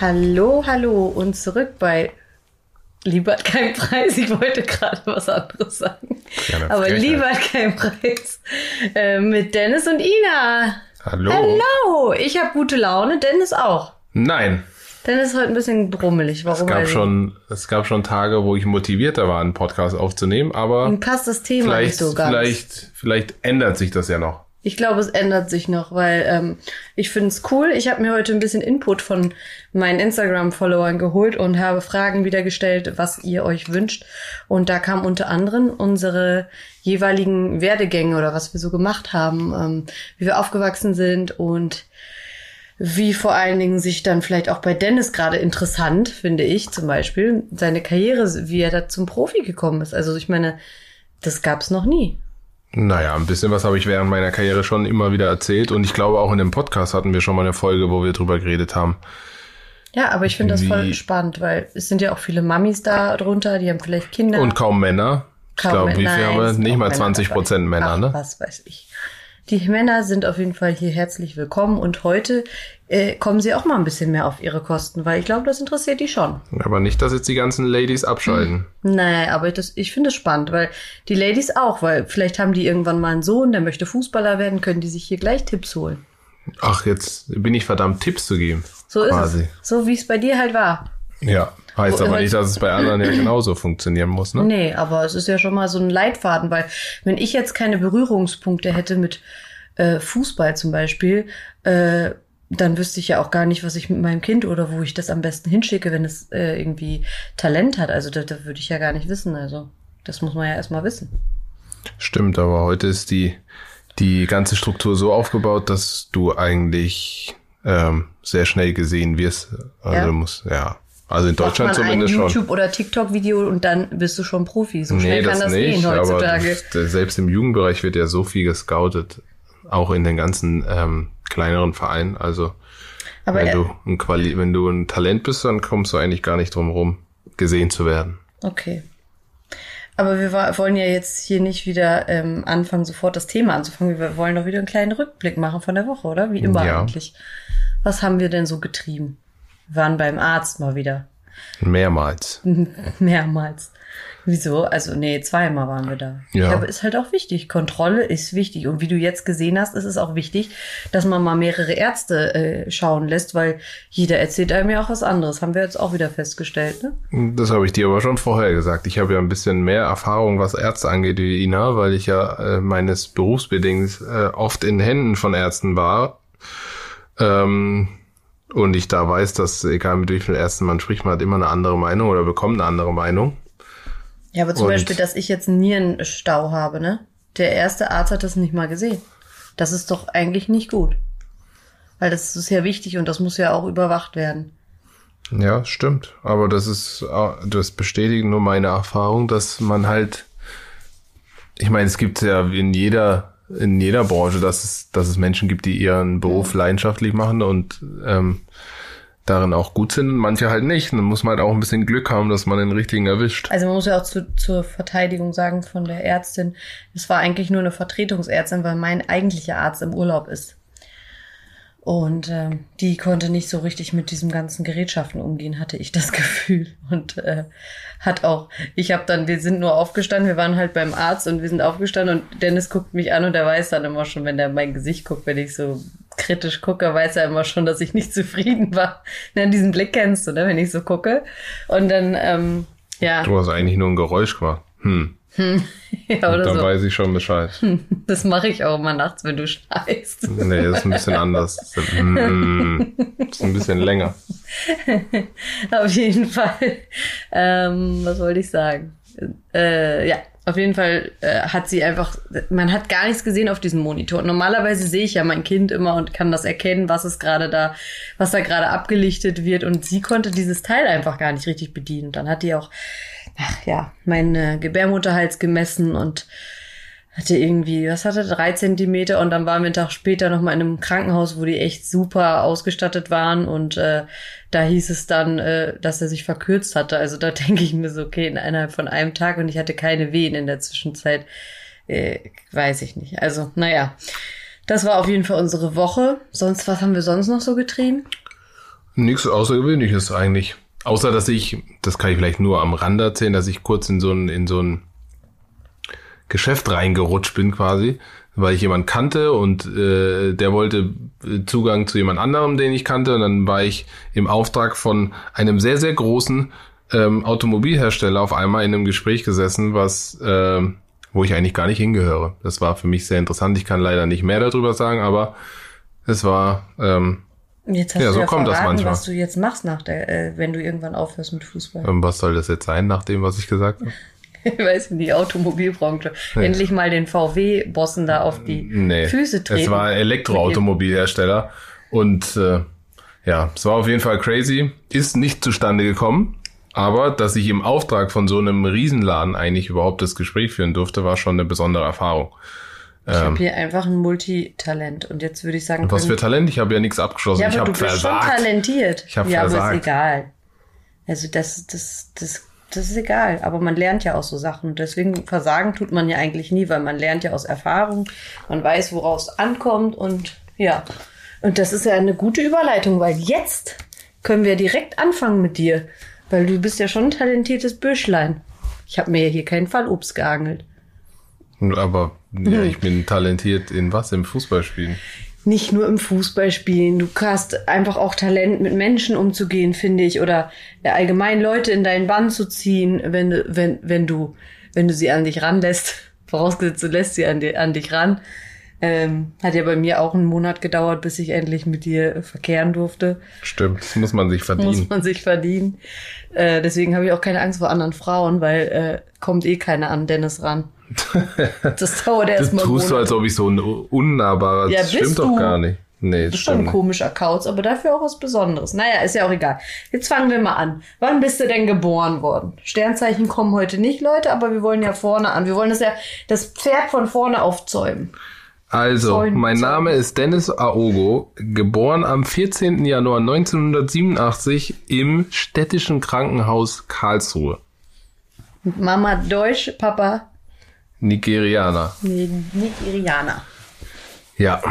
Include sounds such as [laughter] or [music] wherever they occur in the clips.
Hallo, hallo und zurück bei Lieber hat keinen Preis. Ich wollte gerade was anderes sagen. Aber Frechheit. Lieber hat keinen Preis. Äh, mit Dennis und Ina. Hallo. Hallo. Ich habe gute Laune, Dennis auch. Nein, Dennis ist heute ein bisschen brummelig. es Warum? gab, weiß ich schon, es gab schon Tage, wo ich motivierter war, einen Podcast aufzunehmen, aber nicht. Ihm passt das Thema nicht vielleicht, so ganz. vielleicht, vielleicht ändert sich das ja noch. Ich glaube, es ändert sich noch, weil ähm, ich finde es cool. Ich habe mir heute ein bisschen Input von meinen Instagram-Followern geholt und habe Fragen wieder gestellt, was ihr euch wünscht. Und da kam unter anderem unsere jeweiligen Werdegänge oder was wir so gemacht haben, ähm, wie wir aufgewachsen sind und wie vor allen Dingen sich dann vielleicht auch bei Dennis gerade interessant, finde ich zum Beispiel, seine Karriere, wie er da zum Profi gekommen ist. Also ich meine, das gab's noch nie. Naja, ein bisschen was habe ich während meiner Karriere schon immer wieder erzählt und ich glaube auch in dem Podcast hatten wir schon mal eine Folge, wo wir drüber geredet haben. Ja, aber ich finde das voll spannend, weil es sind ja auch viele Mamis da drunter, die haben vielleicht Kinder. Und kaum Männer. Ich Kaum glaube, wie Männer. viel haben wir? es Nicht mal Männer 20 Prozent dabei. Männer, Ach, ne? Was weiß ich. Die Männer sind auf jeden Fall hier herzlich willkommen und heute äh, kommen sie auch mal ein bisschen mehr auf ihre Kosten, weil ich glaube, das interessiert die schon. Aber nicht, dass jetzt die ganzen Ladies abschalten. Nee, aber das, ich finde es spannend, weil die Ladies auch, weil vielleicht haben die irgendwann mal einen Sohn, der möchte Fußballer werden, können die sich hier gleich Tipps holen. Ach, jetzt bin ich verdammt, Tipps zu geben. So ist Quasi. es. So wie es bei dir halt war. Ja. Heißt aber nicht, dass es bei anderen ja [laughs] genauso funktionieren muss, ne? Nee, aber es ist ja schon mal so ein Leitfaden, weil wenn ich jetzt keine Berührungspunkte hätte mit äh, Fußball zum Beispiel, äh, dann wüsste ich ja auch gar nicht, was ich mit meinem Kind oder wo ich das am besten hinschicke, wenn es äh, irgendwie Talent hat. Also da, da würde ich ja gar nicht wissen. Also das muss man ja erstmal wissen. Stimmt, aber heute ist die, die ganze Struktur so aufgebaut, dass du eigentlich ähm, sehr schnell gesehen wirst. Also Ja. du musst, ja. Also in Deutschland man ein zumindest schon. YouTube- oder TikTok-Video und dann bist du schon Profi. So schnell Nee, kann das das nicht, gehen aber heutzutage. [laughs] das, selbst im Jugendbereich wird ja so viel gescoutet. Auch in den ganzen ähm, kleineren Vereinen. Also Aber wenn er- du ein Quali wenn du ein Talent bist, dann kommst du eigentlich gar nicht drum rum, gesehen zu werden. Okay. Aber wir wollen ja jetzt hier nicht wieder ähm, anfangen, sofort das Thema anzufangen. Wir wollen doch wieder einen kleinen Rückblick machen von der Woche, oder? Wie immer Ja. eigentlich. Was haben wir denn so getrieben? Waren beim Arzt mal wieder. Mehrmals. [laughs] Mehrmals. Wieso? Also, nee, zweimal waren wir da. Ja. Aber ist halt auch wichtig. Kontrolle ist wichtig. Und wie du jetzt gesehen hast, ist es auch wichtig, dass man mal mehrere Ärzte äh, schauen lässt, weil jeder erzählt einem ja auch was anderes. Haben wir jetzt auch wieder festgestellt, ne? Das habe ich dir aber schon vorher gesagt. Ich habe ja ein bisschen mehr Erfahrung, was Ärzte angeht, wie Ina, weil ich ja äh, meines Berufsbedingts äh, oft in Händen von Ärzten war. Ähm, und ich da weiß, dass egal mit wie vielen Ärzten man spricht, man hat immer eine andere Meinung oder bekommt eine andere Meinung. Ja, aber zum Und- Beispiel, dass ich jetzt einen Nierenstau habe, ne? Der erste Arzt hat das nicht mal gesehen. Das ist doch eigentlich nicht gut. Weil das ist ja wichtig und das muss ja auch überwacht werden. Ja, stimmt. Aber das ist, äh, das bestätigt nur meine Erfahrung, dass man halt, ich meine, es gibt ja in jeder, in jeder Branche, dass es, dass es Menschen gibt, die ihren Beruf leidenschaftlich machen und ähm, darin auch gut sind manche halt nicht. Dann muss man halt auch ein bisschen Glück haben, dass man den richtigen erwischt. Also man muss ja auch zu, zur Verteidigung sagen von der Ärztin, es war eigentlich nur eine Vertretungsärztin, weil mein eigentlicher Arzt im Urlaub ist. Und ähm, die konnte nicht so richtig mit diesem ganzen Gerätschaften umgehen, hatte ich das [laughs] Gefühl. Und äh, hat auch, ich habe dann, wir sind nur aufgestanden, wir waren halt beim Arzt und wir sind aufgestanden und Dennis guckt mich an und er weiß dann immer schon, wenn er mein Gesicht guckt, wenn ich so kritisch gucke, weiß er immer schon, dass ich nicht [laughs] zufrieden war. Na, diesen Blick kennst du, ne, wenn ich so gucke. Und dann, ähm, ja, Du hast eigentlich nur ein Geräusch gemacht. Hm. [laughs] ja oder Dann so. weiß ich schon Bescheid. [laughs] Das mache ich auch immer nachts, wenn du schneist. Nee, das ist ein bisschen anders. Das ist, hm, das ist ein bisschen länger. [laughs] Auf jeden Fall. Ähm, was wollte ich sagen? Äh, ja, auf jeden Fall äh, hat sie einfach, man hat gar nichts gesehen auf diesem Monitor. Normalerweise sehe ich ja mein Kind immer und kann das erkennen, was ist gerade da, was da gerade abgelichtet wird. Und sie konnte dieses Teil einfach gar nicht richtig bedienen. Dann hat die auch, ach ja, meinen Gebärmutterhals gemessen und hatte irgendwie, was hatte, drei Zentimeter und dann waren wir einen Tag später nochmal in einem Krankenhaus, wo die echt super ausgestattet waren und äh, da hieß es dann, äh, dass er sich verkürzt hatte. Also da [laughs] denke ich mir so, okay, innerhalb von einem Tag und ich hatte keine Wehen in der Zwischenzeit, äh, weiß ich nicht. Also, naja, das war auf jeden Fall unsere Woche. Sonst, was haben wir sonst noch so getrieben? Nichts Außergewöhnliches eigentlich. Außer, dass ich, das kann ich vielleicht nur am Rand erzählen, dass ich kurz in so ein, in so ein Geschäft reingerutscht bin quasi, weil ich jemanden kannte und äh, der wollte Zugang zu jemand anderem, den ich kannte. Und dann war ich im Auftrag von einem sehr, sehr großen ähm, Automobilhersteller auf einmal in einem Gespräch gesessen, was äh, wo ich eigentlich gar nicht hingehöre. Das war für mich sehr interessant. Ich kann leider nicht mehr darüber sagen, aber es war ähm, Jetzt hast Ja, du so ja kommt das verraten, manchmal. was du jetzt machst, nach der, äh, wenn du irgendwann aufhörst mit Fußball. ähm, was soll das jetzt sein, nach dem, was ich gesagt habe? Ich [laughs] weiß nicht, die Automobilbranche. Endlich mal den VW-Bossen da auf die Nee, Füße treten. es war Elektroautomobilhersteller und äh, ja, es war auf jeden Fall crazy. Ist nicht zustande gekommen, aber dass ich im Auftrag von so einem Riesenladen eigentlich überhaupt das Gespräch führen durfte, war schon eine besondere Erfahrung. Ich habe hier einfach ein Multitalent. Und jetzt würde ich sagen, Ähm. Was für Talent? Ich habe ja nichts abgeschlossen. ja, ich aber habe du bist versagt. schon talentiert. Ich hab ja, aber versagt. ist egal. Also das, das, das, das ist egal. Aber man lernt ja auch so Sachen. Deswegen versagen tut man ja eigentlich nie, weil man lernt ja aus Erfahrung. Man weiß, woraus es ankommt und ja. Und das ist ja eine gute Überleitung, weil jetzt können wir direkt anfangen mit dir. Weil du bist ja schon ein talentiertes Büschlein. Ich habe mir ja hier keinen Fallobst geangelt. Aber. Ja, ich bin talentiert in was? Im Fußballspielen. nicht nur im Fußballspielen. Du hast einfach auch Talent, mit Menschen umzugehen, finde ich, oder allgemein Leute in deinen Bann zu ziehen, wenn du, wenn, wenn du, wenn du sie an dich ranlässt. [laughs] Vorausgesetzt, du lässt sie an, di an dich ran. Ähm, hat ja bei mir auch einen Monat gedauert, bis ich endlich mit dir verkehren durfte. Stimmt, das muss man sich verdienen. Muss man sich verdienen. Äh, deswegen habe ich auch keine Angst vor anderen Frauen, weil äh, kommt eh keiner an Dennis ran. Das dauert Das erst mal tust du, Monate. als ob ich so ein unnahbarer. Ja, das stimmt du. doch gar nicht. Nee, das ist schon ein komischer Kauz, aber dafür auch was Besonderes. Naja, ist ja auch egal. Jetzt fangen wir mal an. Wann bist du denn geboren worden? Sternzeichen kommen heute nicht, Leute, aber wir wollen ja vorne an. Wir wollen das ja das Pferd von vorne aufzäumen. Also, Zäunen, mein. Name ist Dennis Aogo, geboren am 14. Januar 1987 im städtischen Krankenhaus Karlsruhe. Mama Deutsch, Papa Nigerianer. Nigerianer. Ja,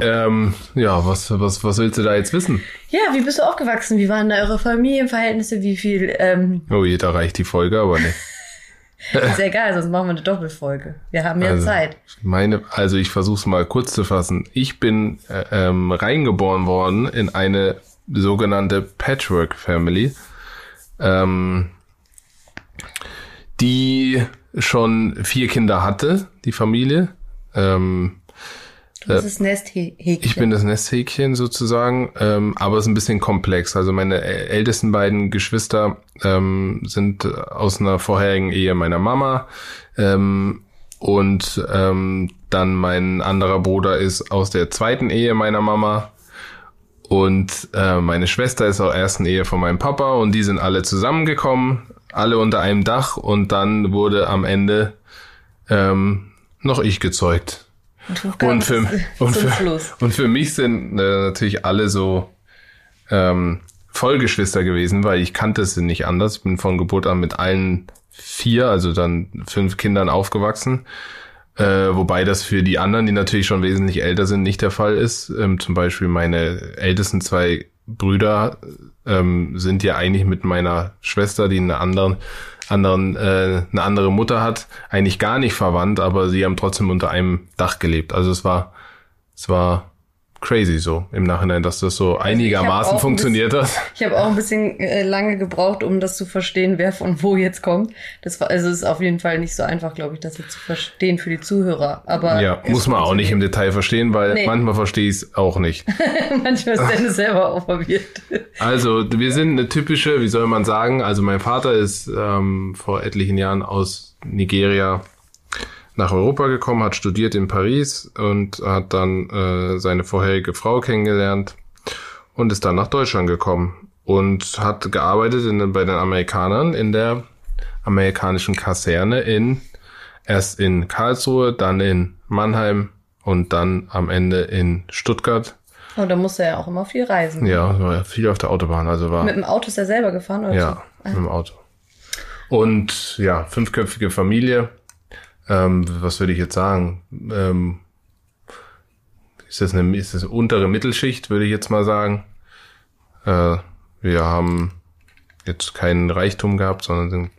ähm, ja, was, was, was willst du da jetzt wissen? Ja, wie bist du aufgewachsen? Wie waren da eure Familienverhältnisse? Wie viel? Ähm, Oh, jeder reicht die Folge, aber nicht. [laughs] ist ja egal, sonst machen wir eine Doppelfolge. Wir haben ja Also, Zeit. Meine, also ich versuche es mal kurz zu fassen. Ich bin äh, ähm, reingeboren worden in eine sogenannte Patchwork Family, ähm, die schon vier Kinder hatte, die Familie. Ähm, Du bist das Nesthäkchen. ich bin das Nesthäkchen sozusagen, ähm, aber es ist ein bisschen komplex. Also meine ältesten beiden Geschwister ähm, sind aus einer vorherigen Ehe meiner Mama ähm, und ähm, dann mein anderer Bruder ist aus der zweiten Ehe meiner Mama und äh, meine Schwester ist aus der ersten Ehe von meinem Papa und die sind alle zusammengekommen, alle unter einem Dach und dann wurde am Ende ähm, noch ich gezeugt. Und für, und, für, und für mich sind äh, natürlich alle so ähm, Vollgeschwister gewesen, weil ich kannte sie nicht anders. Ich bin von Geburt an mit allen vier, also dann fünf Kindern aufgewachsen. Äh, wobei das für die anderen, die natürlich schon wesentlich älter sind, nicht der Fall ist. Ähm, zum Beispiel meine ältesten zwei Brüder ähm, sind ja eigentlich mit meiner Schwester, die eine anderen, anderen, äh, eine andere Mutter hat, eigentlich gar nicht verwandt, aber sie haben trotzdem unter einem Dach gelebt. Also es war, es war crazy so im Nachhinein, dass das so einigermaßen auch ein funktioniert hat. Ich habe auch ein bisschen äh, lange gebraucht, um das zu verstehen, wer von wo jetzt kommt. Das war, also es ist auf jeden Fall nicht so einfach, glaube ich, das jetzt zu verstehen für die Zuhörer. Aber Ja, muss man auch nicht im Detail verstehen, weil Nee. manchmal verstehe ich es auch nicht. [laughs] Manchmal ist Dennis selber auch verwirrt. Also, wir sind eine typische, wie soll man sagen, also mein Vater ist ähm, vor etlichen Jahren aus Nigeria nach Europa gekommen, hat studiert in Paris und hat dann äh, seine vorherige Frau kennengelernt und ist dann nach Deutschland gekommen und hat gearbeitet in, bei den Amerikanern in der amerikanischen Kaserne in Erst in Karlsruhe, dann in Mannheim und dann am Ende in Stuttgart. Oh, da musste er ja auch immer viel reisen. Ja, war ja viel auf der Autobahn. Also war Mit dem Auto ist er selber gefahren? Oder ja mit dem Auto. Und ja, fünfköpfige Familie. Ähm, was würde ich jetzt sagen? Ähm, ist das eine ist das untere Mittelschicht, würde ich jetzt mal sagen. Äh, wir haben jetzt keinen Reichtum gehabt, sondern sind,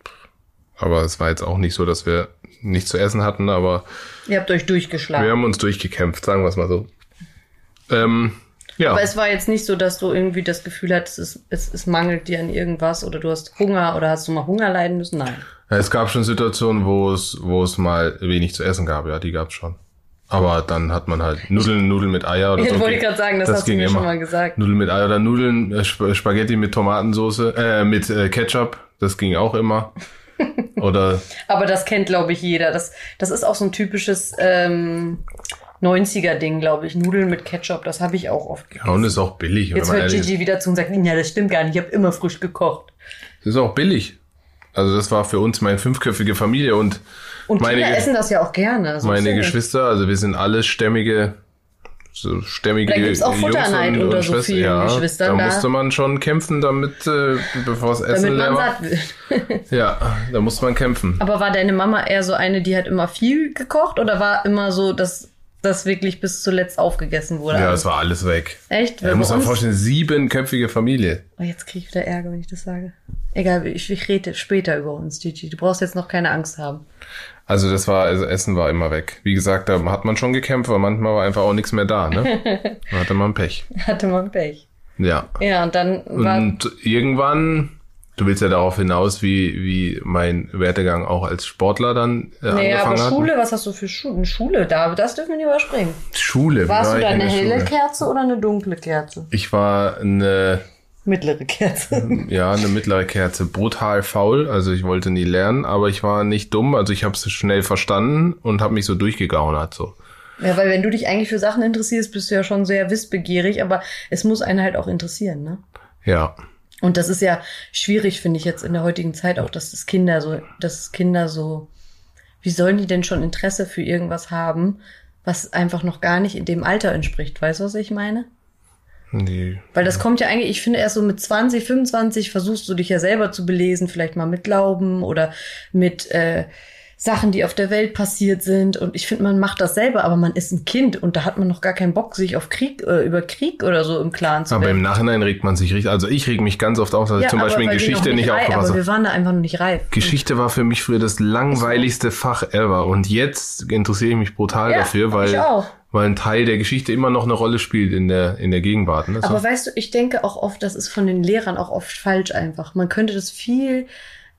aber es war jetzt auch nicht so, dass wir nichts zu essen hatten, aber? Ihr habt euch durchgeschlagen. wir haben uns durchgekämpft, sagen wir es mal so. Ähm, ja, Aber es war jetzt nicht so, dass du irgendwie das Gefühl hattest, es, es, es mangelt dir an irgendwas oder du hast Hunger oder hast du mal Hunger leiden müssen? Nein. Es gab schon Situationen, wo es, wo es mal wenig zu essen gab, ja, die gab es schon. Aber dann hat man halt Nudeln, Nudeln mit Eier oder Jetzt so. wollte ich gerade sagen, das hast du mir schon mal gesagt. Nudeln mit Eier oder Nudeln, äh, Sp Spaghetti mit Tomatensauce, äh, mit äh, Ketchup, das ging auch immer. [laughs] Oder Aber das kennt, glaube ich, jeder. Das, das ist auch so ein typisches ähm, 90er-Ding, glaube ich. Nudeln mit Ketchup, das habe ich auch oft ja, gegessen. und ist auch billig. Jetzt hört. Gigi wieder zu und sagt, ja, das stimmt gar nicht, ich habe immer frisch gekocht. Das ist auch billig. Also das war für uns meine fünfköpfige Familie und Und meine, Kinder essen das ja auch gerne. So meine. Geschwister, also wir sind alle stämmige, so stämmige Da gibt's auch Jungs Futterneid und- unter und so vielen ja, Geschwistern, Da da- musste man schon kämpfen, damit, äh, bevor das Essen Damit leer man war. [laughs] Ja, da musste man kämpfen. Aber war deine Mama eher so eine, die hat immer viel gekocht oder war immer so, dass das wirklich bis zuletzt aufgegessen wurde? Ja, es war alles weg. Echt? Da Weil muss man vorstellen, siebenköpfige Familie. Oh, jetzt kriege ich wieder Ärger, wenn ich das sage. Egal, ich, ich rede später über uns, Gigi. Du brauchst jetzt noch keine Angst haben. Also das war, also Essen war immer weg. Wie gesagt, da hat man schon gekämpft, aber manchmal war einfach auch nichts mehr da, ne? Da [laughs] hatte man Pech. Hatte man Pech. Ja. Ja, und dann war. Und irgendwann, du willst ja darauf hinaus, wie, wie mein Werdegang auch als Sportler dann äh, naja, aber angefangen hat. Schule, was hast du für Schule? Eine Schule, da, das dürfen wir nicht überspringen. Schule. Warst war du da in eine helle Schule. Kerze oder eine dunkle Kerze? Ich war eine, Mittlere Kerze. [laughs] ja, eine mittlere Kerze. Brutal faul, also ich wollte nie lernen, aber ich war nicht dumm, also ich habe es schnell verstanden und habe mich so durchgegaunert so. ja, weil wenn du dich eigentlich für Sachen interessierst, bist du ja schon sehr wissbegierig, aber es muss einen halt auch interessieren, ne? Ja. Und das ist ja schwierig, finde ich jetzt in der heutigen Zeit auch, dass das Kinder so, dass Kinder so, wie sollen die denn schon Interesse für irgendwas haben, was einfach noch gar nicht in dem Alter entspricht? Weißt du, was ich meine? Die, Weil das kommt ja eigentlich, ich finde erst so mit 20, 25 versuchst du dich ja selber zu belesen, vielleicht mal mit Glauben oder mit äh, Sachen, die auf der Welt passiert sind. Und ich finde, man macht das selber, aber man ist ein Kind und da hat man noch gar keinen Bock, sich auf Krieg, äh, über Krieg oder so im Klaren zu aber werden. im Nachhinein regt man sich richtig, also ich reg mich ganz oft auf, dass ich zum Beispiel in Geschichte nicht reif, aufgepasst habe. wir waren da einfach noch nicht reif. Geschichte war für mich früher das langweiligste Fach ever. Und jetzt interessiere ich mich brutal Ja, dafür, weil, weil ein Teil der Geschichte immer noch eine Rolle spielt in der, in der Gegenwart. Ne? So. Aber weißt du, ich denke auch oft, das ist von den Lehrern auch oft falsch einfach. Man könnte das viel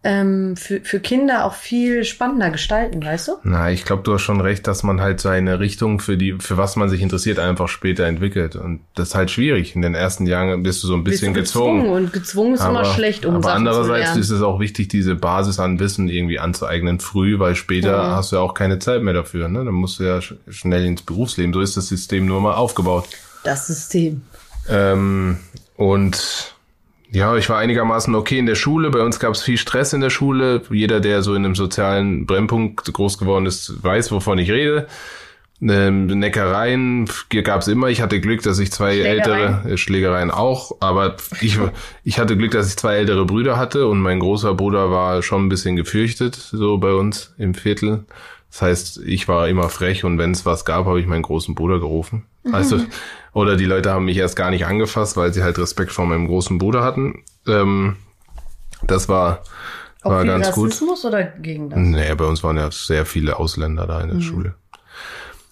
ähm, für, für Kinder auch viel spannender gestalten, weißt du? Na, ich glaube, du hast schon recht, dass man halt seine Richtung für die, für was man sich interessiert, einfach später entwickelt. Und das ist halt schwierig. In den ersten Jahren bist du so ein bisschen du gezwungen. Und gezwungen ist immer schlecht, um aber Sachen zu andererseits ist es auch wichtig, diese Basis an Wissen irgendwie anzueignen früh, weil später Mhm. hast du ja auch keine Zeit mehr dafür. Ne? Dann musst du ja sch schnell ins Berufsleben. So ist das System nur mal aufgebaut. Das System. Ähm, und ja, ich war einigermaßen okay in der Schule. Bei uns gab es viel Stress in der Schule. Jeder, der so in einem sozialen Brennpunkt groß geworden ist, weiß, wovon ich rede. Ähm, Neckereien gab es immer. Ich hatte Glück, dass ich zwei Schlägereien? ältere äh, Schlägereien auch, aber ich, ich hatte Glück, dass ich zwei ältere Brüder hatte und mein großer Bruder war schon ein bisschen gefürchtet, so bei uns im Viertel. Das heißt, ich war immer frech und wenn es was gab, habe ich meinen großen Bruder gerufen. Also, oder die Leute haben mich erst gar nicht angefasst, weil sie halt Respekt vor meinem großen Bruder hatten. Ähm, das war, Auch war ganz gut. Rassismus oder gegen das? Nee, bei uns waren ja sehr viele Ausländer da in der Schule.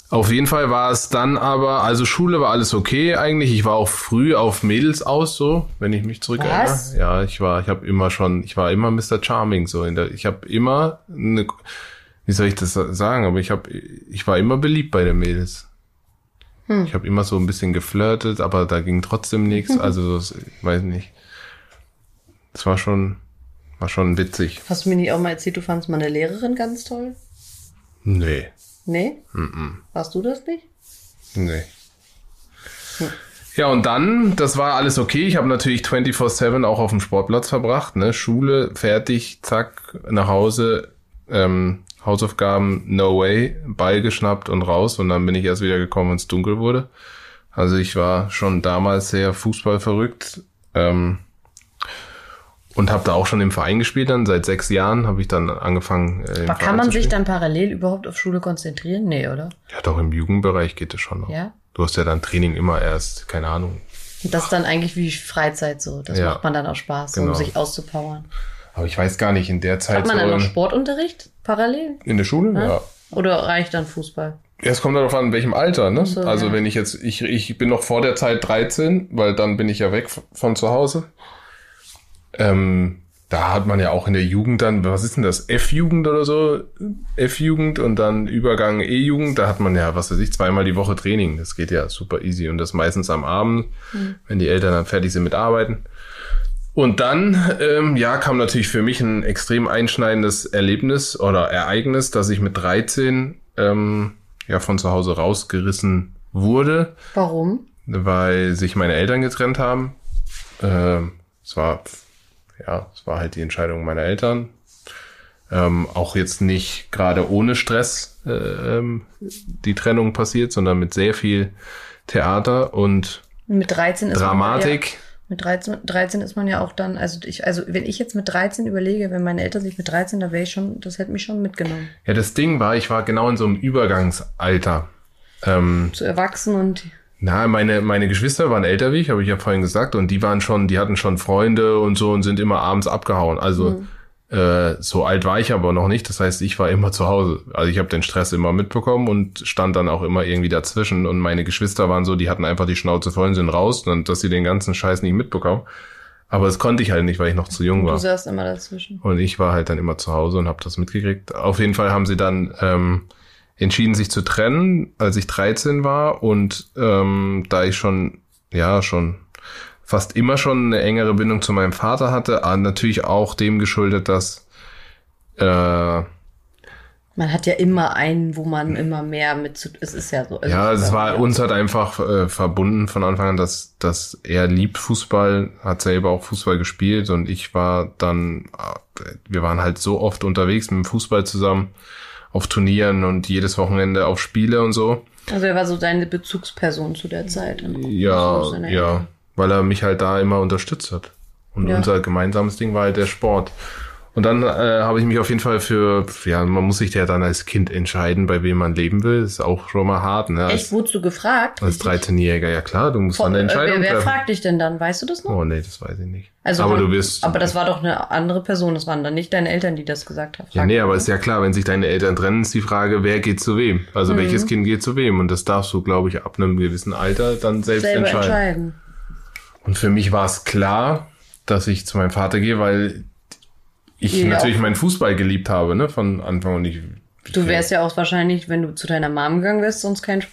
Auf jeden Fall war es dann aber, also Schule war alles okay eigentlich. Ich war auch früh auf Mädels aus, so, wenn ich mich zurückerinnere. Was? Ja, ich war, ich habe immer schon, ich war immer Mr. Charming, so in der, ich habe immer eine, wie soll ich das sagen, aber ich habe, ich war immer beliebt bei den Mädels. Ich habe immer so ein bisschen geflirtet, aber da ging trotzdem nichts. [laughs] Also, das, ich weiß nicht. Das war schon, war schon witzig. Hast du mir nicht auch mal erzählt, du fandst meine Lehrerin ganz toll? Nee. Nee? Warst du das nicht? Nee. Ja, und dann, das war alles okay. Ich habe natürlich 24-7 auch auf dem Sportplatz verbracht. Ne? Schule, fertig, zack, nach Hause, ähm, Hausaufgaben, no way, Ball geschnappt und raus und dann bin ich erst wieder gekommen, wenn es dunkel wurde. Also ich war schon damals sehr Fußball verrückt ähm, und habe da auch schon im Verein gespielt. Dann seit sechs Jahren habe ich dann angefangen. Äh, Aber kann man sich dann parallel überhaupt auf Schule konzentrieren? Nee, oder? Ja, doch im Jugendbereich geht es schon noch. Ja. Du hast ja dann Training immer erst, keine Ahnung. Und das ist dann eigentlich wie Freizeit so. Das ja, macht man dann auch Spaß, genau. um sich auszupowern. Aber ich weiß gar nicht, in der Zeit. Hat man dann noch Sportunterricht parallel? In der Schule? Ja. ja. Oder reicht dann Fußball? Ja, es kommt darauf an, in welchem Alter, ne? So, also ja. wenn ich jetzt, ich, ich bin noch vor der Zeit 13, weil dann bin ich ja weg von zu Hause. Ähm, da hat man ja auch in der Jugend dann, was ist denn das, F-Jugend oder so? F-Jugend und dann Übergang E-Jugend, da hat man ja, was weiß ich, zweimal die Woche Training. Das geht ja super easy und das meistens am Abend, mhm. wenn die Eltern dann fertig sind mit Arbeiten. Und dann, ähm, ja, kam natürlich für mich ein extrem einschneidendes Erlebnis oder Ereignis, dass ich mit 13 ähm, ja von zu Hause rausgerissen wurde. Warum? Weil sich meine Eltern getrennt haben. Ähm, es war, ja, es war halt die Entscheidung meiner Eltern. Ähm, auch jetzt nicht gerade ohne Stress äh, ähm, die Trennung passiert, sondern mit sehr viel Theater und mit 13 ist Dramatik. Mit 13, 13 ist man ja auch dann, also ich, also wenn ich jetzt mit 13 überlege, wenn meine Eltern sich mit 13, da wäre ich schon, das hätte mich schon mitgenommen. Ja, das Ding war, ich war genau in so einem Übergangsalter. Ähm, Zu erwachsen und. Na, meine, meine Geschwister waren älter wie ich, habe ich ja vorhin gesagt, und die waren schon, die hatten schon Freunde und so und sind immer abends abgehauen. Also mhm. Äh, so alt war ich aber noch nicht. Das heißt, ich war immer zu Hause. Also ich habe den Stress immer mitbekommen und stand dann auch immer irgendwie dazwischen. Und meine Geschwister waren so, die hatten einfach die Schnauze voll und sind raus, und dass sie den ganzen Scheiß nicht mitbekommen. Aber das konnte ich halt nicht, weil ich noch zu jung war. Du saßt immer dazwischen. Und ich war halt dann immer zu Hause und habe das mitgekriegt. Auf jeden Fall haben sie dann ähm, entschieden, sich zu trennen, als ich 13 war. Und ähm, da ich schon, ja, schon fast immer schon eine engere Bindung zu meinem Vater hatte, aber natürlich auch dem geschuldet, dass äh, man hat ja immer einen, wo man immer mehr mit zu es ist ja so. Also ja, es war uns halt einfach äh, verbunden von Anfang an, dass, dass er liebt Fußball, hat selber auch Fußball gespielt und ich war dann, äh, wir waren halt so oft unterwegs mit dem Fußball zusammen auf Turnieren und jedes Wochenende auf Spiele und so. Also er war so deine Bezugsperson zu der Zeit. Ja, ja weil er mich halt da immer unterstützt hat. Und ja. unser gemeinsames Ding war halt der Sport. Und dann äh, habe ich mich auf jeden Fall für, ja, man muss sich ja dann als Kind entscheiden, bei wem man leben will. ist auch schon mal hart, ne? Echt, wurdest du gefragt? Als 13-Jähriger, ja klar, du musst Vor, eine Entscheidung äh, wer, wer fragt dich denn dann? Weißt du das noch? Oh nee, das weiß ich nicht. Also aber haben, du wirst. Aber das war doch eine andere Person, das waren dann nicht deine Eltern, die das gesagt haben. Ja, nee, aber ist ja klar, wenn sich deine Eltern trennen, ist die Frage, wer geht zu wem? Also mhm. welches Kind geht zu wem? Und das darfst du, glaube ich, ab einem gewissen Alter dann selbst Selber entscheiden. entscheiden. Und für mich war es klar, dass ich zu meinem Vater gehe, weil ich ja, natürlich meinen Fußball geliebt habe, ne, von Anfang an. Ich, du wärst ja auch wahrscheinlich, wenn du zu deiner Mom gegangen wärst, sonst kein,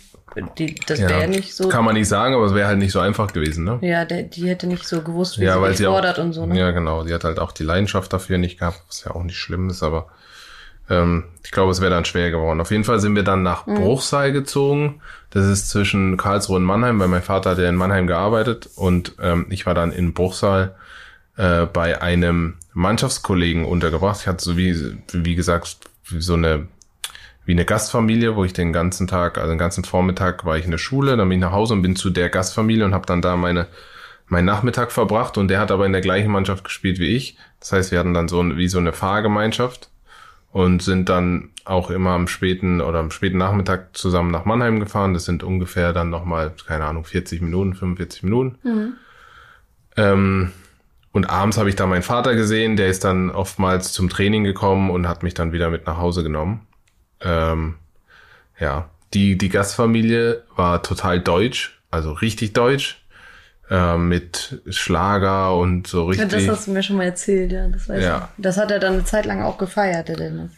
die, das ja, wäre nicht so. Kann man nicht sagen, aber es wäre halt nicht so einfach gewesen, ne? Ja, der, die hätte nicht so gewusst, wie ja, sie dich fordert auch, und so, ne? Ja, genau. Die hat halt auch die Leidenschaft dafür nicht gehabt, was ja auch nicht schlimm ist, aber ähm, ich glaube, es wäre dann schwer geworden. Auf jeden Fall sind wir dann nach mhm. Bruchsal gezogen. Das ist zwischen Karlsruhe und Mannheim, weil mein Vater hat ja in Mannheim gearbeitet und ähm, ich war dann in Bruchsal äh, bei einem Mannschaftskollegen untergebracht. Ich hatte so wie, wie gesagt, so eine wie eine Gastfamilie, wo ich den ganzen Tag, also den ganzen Vormittag war ich in der Schule, dann bin ich nach Hause und bin zu der Gastfamilie und habe dann da meine meinen Nachmittag verbracht und der hat aber in der gleichen Mannschaft gespielt wie ich. Das heißt, wir hatten dann so wie so eine Fahrgemeinschaft und sind dann auch immer am späten oder am späten Nachmittag zusammen nach Mannheim gefahren. Das sind ungefähr dann nochmal, keine Ahnung, 40 Minuten, 45 Minuten. Mhm. Ähm, und abends habe ich da meinen Vater gesehen, der ist dann oftmals zum Training gekommen und hat mich dann wieder mit nach Hause genommen. Ähm, ja, die, die Gastfamilie war total deutsch, also richtig deutsch äh, mit Schlager und so richtig. Ja, das hast du mir schon mal erzählt, ja. Das, ja. Das hat er dann eine Zeit lang auch gefeiert, der Dennis.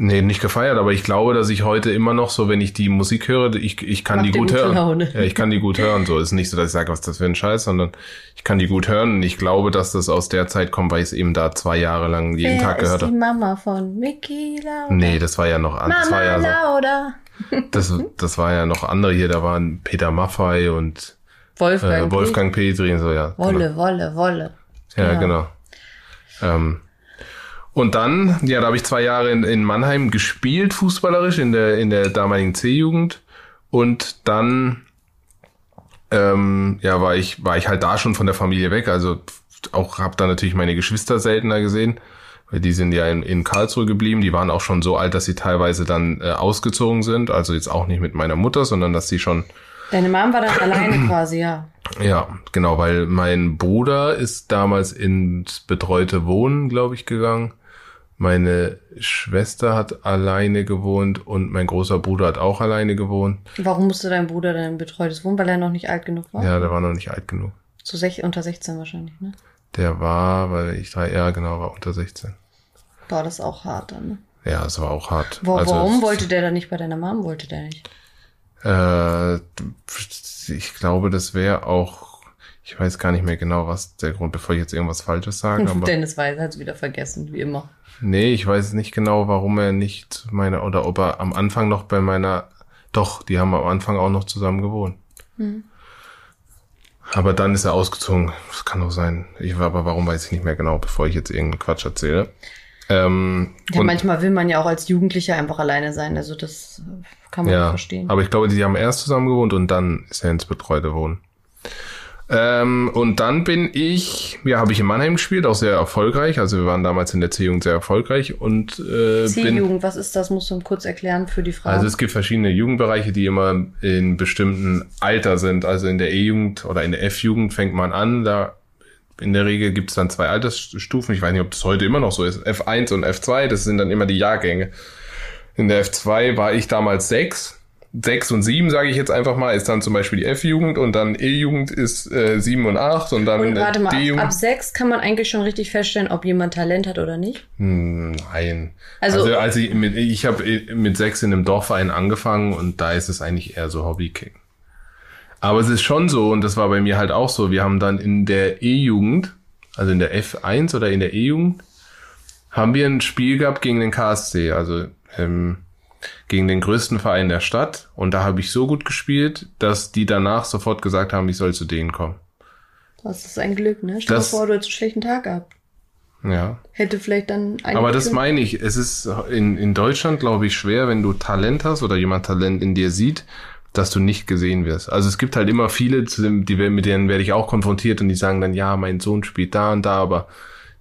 Nee, nicht gefeiert, aber ich glaube, dass ich heute immer noch so, wenn ich die Musik höre, ich, ich kann Macht die gut hören. Laune. Ja, ich kann die gut hören. So ist nicht so, dass ich sage, was ist das für ein Scheiß, sondern ich kann die gut hören. Und ich glaube, dass das aus der Zeit kommt, weil ich es eben da zwei Jahre lang jeden Wer Tag gehört habe. die Mama von Mickey Lauda? Nee, das war ja noch andere. Mama ja Lauda. Das, das war ja noch andere hier. Da waren Peter Maffei und Wolfgang, äh, Wolfgang Petri und so, ja. Wolle, genau. Wolle, Wolle. Ja, ja. genau. Ähm, Und dann, ja, da habe ich zwei Jahre in, in Mannheim gespielt, fußballerisch, in der, in der damaligen C-Jugend. Und dann, ähm, ja, war ich, war ich halt da schon von der Familie weg. Also auch habe da natürlich meine Geschwister seltener gesehen, weil die sind ja in, in Karlsruhe geblieben. Die waren auch schon so alt, dass sie teilweise dann äh, ausgezogen sind. Also jetzt auch nicht mit meiner Mutter, sondern dass sie schon Deine Mom war dann alleine [clears throat] quasi, ja. ja, genau, weil mein Bruder ist damals ins betreute Wohnen, glaube ich, gegangen. Meine Schwester hat alleine gewohnt und mein großer Bruder hat auch alleine gewohnt. Warum musste dein Bruder dann in betreutes Wohnen, weil er noch nicht alt genug war? Ja, der war noch nicht alt genug. So sech, unter 16 wahrscheinlich, ne? Der war, weil ich drei, ja genau, war unter 16. Boah, das auch hart dann, ne? Ja, es war auch hart. Wo, Also, warum wollte der dann nicht bei deiner Mom? Wollte der nicht? Äh, ich glaube, das wäre auch, ich weiß gar nicht mehr genau, was der Grund, bevor ich jetzt irgendwas Falsches sage, [laughs] aber Dennis Weiß hat es wieder vergessen, wie immer. nee, ich weiß nicht genau, warum er nicht meine, oder ob er am Anfang noch bei meiner, doch, die haben am Anfang auch noch zusammen gewohnt. Aber dann ist er ausgezogen. Das kann auch sein. Ich aber warum weiß ich nicht mehr genau, bevor ich jetzt irgendeinen Quatsch erzähle. Ähm, Ja, manchmal will man ja auch als Jugendlicher einfach alleine sein. Also das äh, kann man Ja, verstehen. aber ich glaube, die haben erst zusammen gewohnt und dann ist er ins betreute Wohnen. Ähm, und dann bin ich, ja, habe ich in Mannheim gespielt, auch sehr erfolgreich. Also wir waren damals in der C-Jugend sehr erfolgreich und äh, C-Jugend, was ist das? Musst du kurz erklären für die Frau. also es gibt verschiedene Jugendbereiche, die immer in bestimmten Alter sind. Also in der E-Jugend oder in der F-Jugend fängt man an, da in der Regel gibt es dann zwei Altersstufen. Ich weiß nicht, ob das heute immer noch so ist. F1 und F2, das sind dann immer die Jahrgänge. In der F2 war ich damals sechs. Sechs und sieben, sage ich jetzt einfach mal, ist dann zum Beispiel die F-Jugend und dann E-Jugend ist äh, sieben und acht und dann Und warte mal, ab, D-Jugend. ab sechs kann man eigentlich schon richtig feststellen, ob jemand Talent hat oder nicht. Hm, Nein. Also- Also, als ich mit, ich habe mit sechs in einem Dorfverein angefangen und da ist es eigentlich eher so Hobbykick. Aber es ist schon so, und das war bei mir halt auch so, wir haben dann in der E-Jugend, also in der F1 oder in der E-Jugend, haben wir ein Spiel gehabt gegen den KSC, also ähm, gegen den größten Verein der Stadt. Und da habe ich so gut gespielt, dass die danach sofort gesagt haben, ich soll zu denen kommen. Das ist ein Glück, ne? Stell dir vor, du hättest einen schlechten Tag gehabt. Ja. Hätte vielleicht dann Aber das meine ich, es ist in, in Deutschland, glaube ich, schwer, wenn du Talent hast oder jemand Talent in dir sieht, dass du nicht gesehen wirst. Also es gibt halt immer viele, die, mit denen werde ich auch konfrontiert und die sagen dann, ja, mein Sohn spielt da und da, aber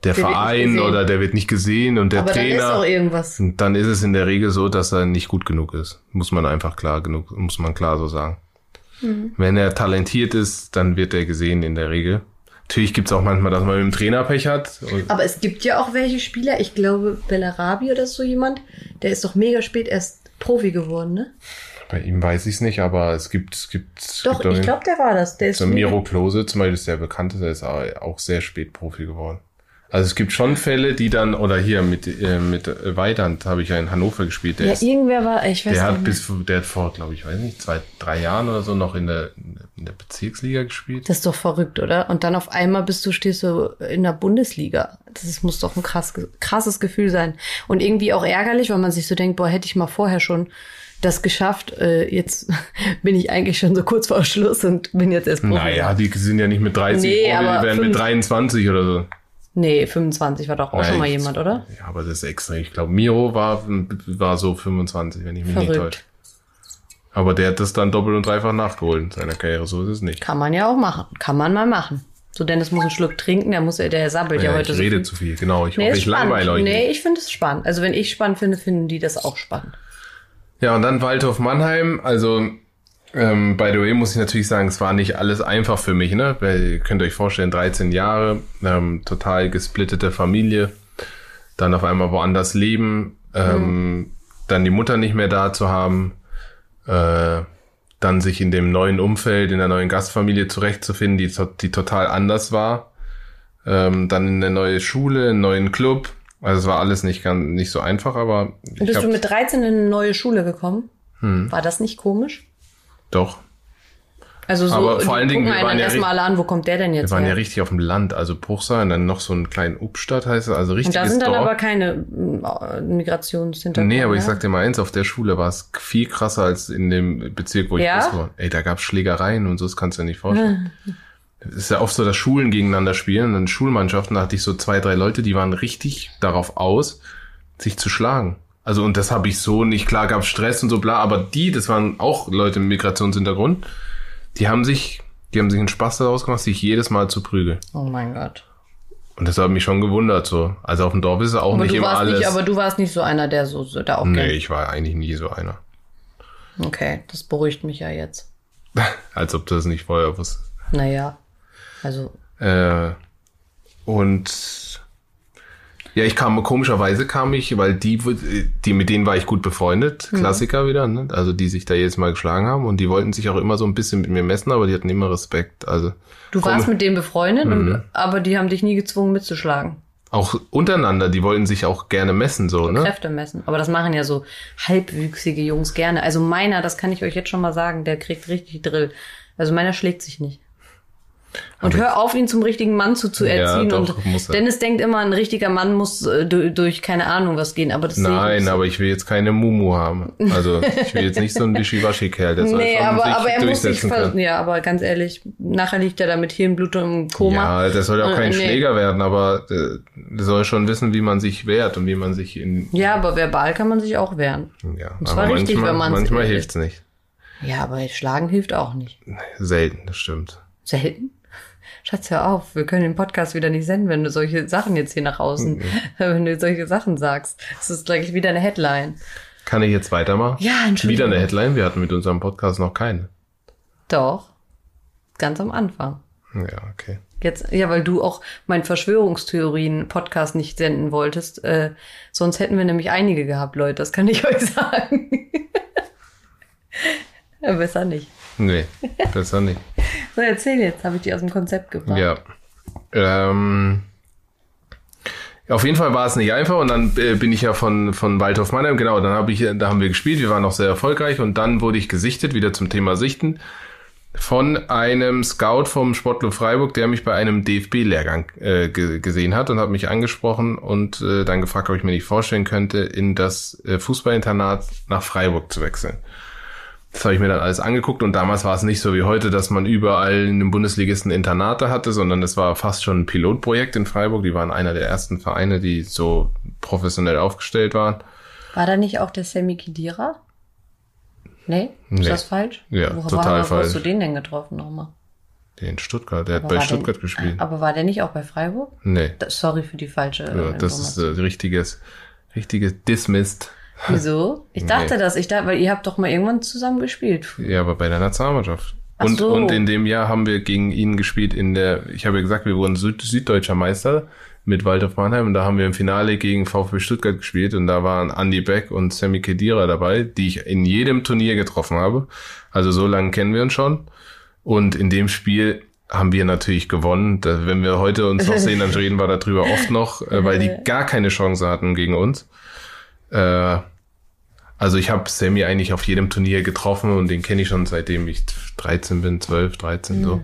der, Der Verein oder der wird nicht gesehen und der Aber dann ist Trainer. auch irgendwas. Und dann ist es in der Regel so, dass er nicht gut genug ist. Muss man einfach klar genug, muss man klar so sagen. Mhm. Wenn er talentiert ist, dann wird er gesehen in der Regel. Natürlich gibt's auch manchmal, dass man mit dem Trainer Pech hat. Aber es gibt ja auch welche Spieler, ich glaube Bellarabi oder so jemand, der ist doch mega spät erst Profi geworden, ne? Bei ihm weiß ich's nicht, aber es gibt, es gibt, es Doch, gibt ich glaube, der war das. Der ist So Miro Klose zum Beispiel ist sehr bekannt, der ist auch sehr spät Profi geworden. Also es gibt schon Fälle, die dann, oder hier mit, äh, mit Weidand habe ich ja in Hannover gespielt, der, Ja, ist, irgendwer war, ich weiß der hat nicht. bis, der hat vor, glaube ich, weiß nicht, zwei, drei Jahren oder so noch in der, in der Bezirksliga gespielt. Das ist doch verrückt, oder? Und dann auf einmal bist du, stehst du in der Bundesliga. Das ist, muss doch ein krass, krasses Gefühl sein. Und irgendwie auch ärgerlich, weil man sich so denkt, boah, hätte ich mal vorher schon das geschafft. Äh, jetzt [laughs] bin ich eigentlich schon so kurz vor Schluss und bin jetzt erst Profi. Naja, die sind ja nicht mit 30 Nee, aber die werden mit fünf- 23 oder so. Nee, 25 war doch auch schon Nein, mal ich- jemand, oder? Ja, aber das ist extrem. Ich glaube, Miro war, war so 25, wenn ich mich nicht Verrückt. täusche. Aber der hat das dann doppelt und dreifach nachgeholt in seiner Karriere. So ist es nicht. Kann man ja auch machen. Kann man mal machen. So, Dennis muss einen Schluck trinken, der muss, der sabbelt ja, Ja, heute ich so rede viel. zu viel, genau. Ich Nee, hoffe, ich langweile euch nicht. Nee, ich finde es spannend. Also wenn ich spannend finde, finden die das auch spannend. Ja, und dann Waldhof Mannheim. Also, ähm, by the way, muss ich natürlich sagen, es war nicht alles einfach für mich, ne? Weil ihr könnt euch vorstellen, 13 Jahre, ähm, total gesplittete Familie, dann auf einmal woanders leben, ähm, dann die Mutter nicht mehr da zu haben, äh, dann sich in dem neuen Umfeld, in der neuen Gastfamilie zurechtzufinden, die, die total anders war. Ähm, dann in eine neue Schule, einen neuen Club. Also es war alles nicht ganz nicht so einfach, aber Bist du mit 13 in eine neue Schule gekommen? Hm. War das nicht komisch? doch. Also so, Aber vor allen Dingen, wir waren ja erstmal an, wo kommt der denn Wir jetzt waren ja her? richtig auf dem Land, also Bruchsal und dann noch so einen kleinen Upstadt heißt es, also Und richtiges da sind dann Dorf. aber keine äh, Migrationshintergründe. nee, aber ich ne? sag dir mal eins, auf der Schule war es viel krasser als in dem Bezirk, wo ich Ja? groß war. Ey, da gab's Schlägereien und so, das kannst du dir nicht vorstellen. [laughs] es ist ja oft so, dass Schulen gegeneinander spielen. Und in Schulmannschaften da hatte ich so zwei, drei Leute, die waren richtig darauf aus, sich zu schlagen. Also und das habe ich so nicht, klar gab Stress und so bla, aber die, das waren auch Leute mit Migrationshintergrund, die haben sich, die haben sich einen Spaß daraus gemacht, sich jedes Mal zu prügeln. Oh mein Gott. Und das hat mich schon gewundert so. Also auf dem Dorf ist es auch Aber nicht du, immer warst alles. nicht, aber du warst nicht so einer, der so, so da auch nee, ich war eigentlich nie so einer. Okay, das beruhigt mich ja jetzt. [laughs] Als ob du das nicht vorher wusstest. Naja, also Äh, und ja, ich kam komischerweise kam ich, weil die, die mit denen war ich gut befreundet, Mhm. Klassiker wieder, ne? also die sich da jedes Mal geschlagen haben und die wollten sich auch immer so ein bisschen mit mir messen, aber die hatten immer Respekt. Also du Komm- warst mit denen befreundet, Mhm. und, aber die haben dich nie gezwungen mitzuschlagen. auch untereinander, die wollten sich auch gerne messen, so ne? Kräfte messen. Aber das machen ja so halbwüchsige Jungs gerne. Also meiner, das kann ich euch jetzt schon mal sagen, der kriegt richtig Drill. Also meiner schlägt sich nicht. Und Aber hör auf, ihn zum richtigen Mann zuzuerziehen. Ja, doch, und. Dennis denkt immer, ein richtiger Mann muss äh, durch, keine Ahnung was gehen. Aber das ich Nein, so. aber ich will jetzt keine Mumu haben. Also ich will jetzt nicht so ein Wischiwaschi-Kerl, der Nee, aber, sich aber er muss sich durchsetzen kann. Ja, aber ganz ehrlich, nachher liegt er da mit Hirnblutung im Koma. Ja, der soll auch Äh, kein nee. Schläger werden, aber äh, der soll schon wissen, wie man sich wehrt und wie man sich in Ja, aber verbal kann man sich auch wehren. Ja, Das aber war richtig, manchmal, wenn man's manchmal hilft's nicht. Ja, aber Schlagen hilft auch nicht. Selten, das stimmt. Selten. Schatz, hör auf. Wir können den Podcast wieder nicht senden, wenn du solche Sachen jetzt hier nach außen, Mhm. [laughs] wenn du solche Sachen sagst. Das ist gleich wieder eine Headline. Kann ich jetzt weitermachen? Ja, Entschuldigung. Wieder eine Headline. Wir hatten mit unserem Podcast noch keine. Doch. Ganz am Anfang. Ja, okay. Jetzt, ja, weil du auch meinen Verschwörungstheorien-Podcast nicht senden wolltest. Äh, sonst hätten wir nämlich einige gehabt, Leute. Das kann ich [laughs] euch sagen. [laughs] besser nicht. Nee, besser nicht. So, erzähl jetzt. Habe ich die aus dem Konzept gebracht. Ja. Ähm, auf jeden Fall war es nicht einfach und dann äh, bin ich ja von, von Waldhof Mannheim, genau, dann habe ich, da haben wir gespielt, wir waren auch sehr erfolgreich und dann wurde ich gesichtet, wieder zum Thema Sichten, von einem Scout vom Sportclub Freiburg, der mich bei einem DFB-Lehrgang äh, ge gesehen hat und hat mich angesprochen und äh, dann gefragt, ob ich mir nicht vorstellen könnte, in das äh, Fußballinternat nach Freiburg zu wechseln. Das habe ich mir dann alles angeguckt und damals war es nicht so wie heute, dass man überall in den Bundesligisten Internate hatte, sondern es war fast schon ein Pilotprojekt in Freiburg. Die waren einer der ersten Vereine, die so professionell aufgestellt waren. War da nicht auch der Sammy Kidira? Nee? Ist Nee. das falsch? Ja, wo, total wo, Wo hast falsch. du den denn getroffen nochmal? Der in Stuttgart, der hat Aber bei war Stuttgart der, gespielt. Aber war der nicht auch bei Freiburg? Nee, Das, sorry für die falsche äh, ja, das ist äh, richtiges, richtiges Dismissed. Wieso? Ich dachte Nee. das. Ich dachte, weil ihr habt doch mal irgendwann zusammen gespielt. Ja, aber bei der Nationalmannschaft. Ach Und, so. und in dem Jahr haben wir gegen ihn gespielt in der, ich habe ja gesagt, wir wurden Süd süddeutscher Meister mit Waldorf Mannheim und da haben wir im Finale gegen VfB Stuttgart gespielt und da waren Andy Beck und Sammy Kedira dabei, die ich in jedem Turnier getroffen habe. Also so lange kennen wir uns schon. Und in dem Spiel haben wir natürlich gewonnen. Da, wenn wir heute uns noch sehen, dann [laughs] reden wir darüber oft noch, äh, weil die [laughs] gar keine Chance hatten gegen uns. Äh, also ich habe Sammy eigentlich auf jedem Turnier getroffen und den kenne ich schon seitdem ich 13 bin, 12, 13 so.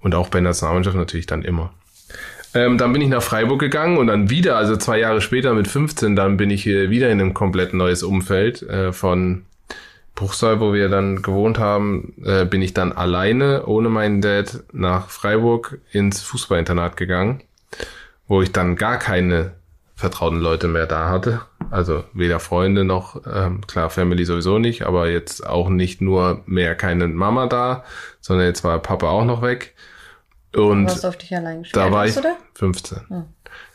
Und auch bei der Nationalmannschaft natürlich dann immer. Ähm, dann bin ich nach Freiburg gegangen und dann wieder, also zwei Jahre später mit 15, dann bin ich hier wieder in einem komplett neues Umfeld äh, von Bruchsal, wo wir dann gewohnt haben, äh, bin ich dann alleine ohne meinen Dad nach Freiburg ins Fußballinternat gegangen, wo ich dann gar keine vertrauten Leute mehr da hatte. Also weder Freunde noch, ähm, klar, Family sowieso nicht, aber jetzt auch nicht nur mehr keine Mama da, sondern jetzt war Papa auch noch weg. Und Du hast auf dich allein gespielt. da war ich warst da? 15.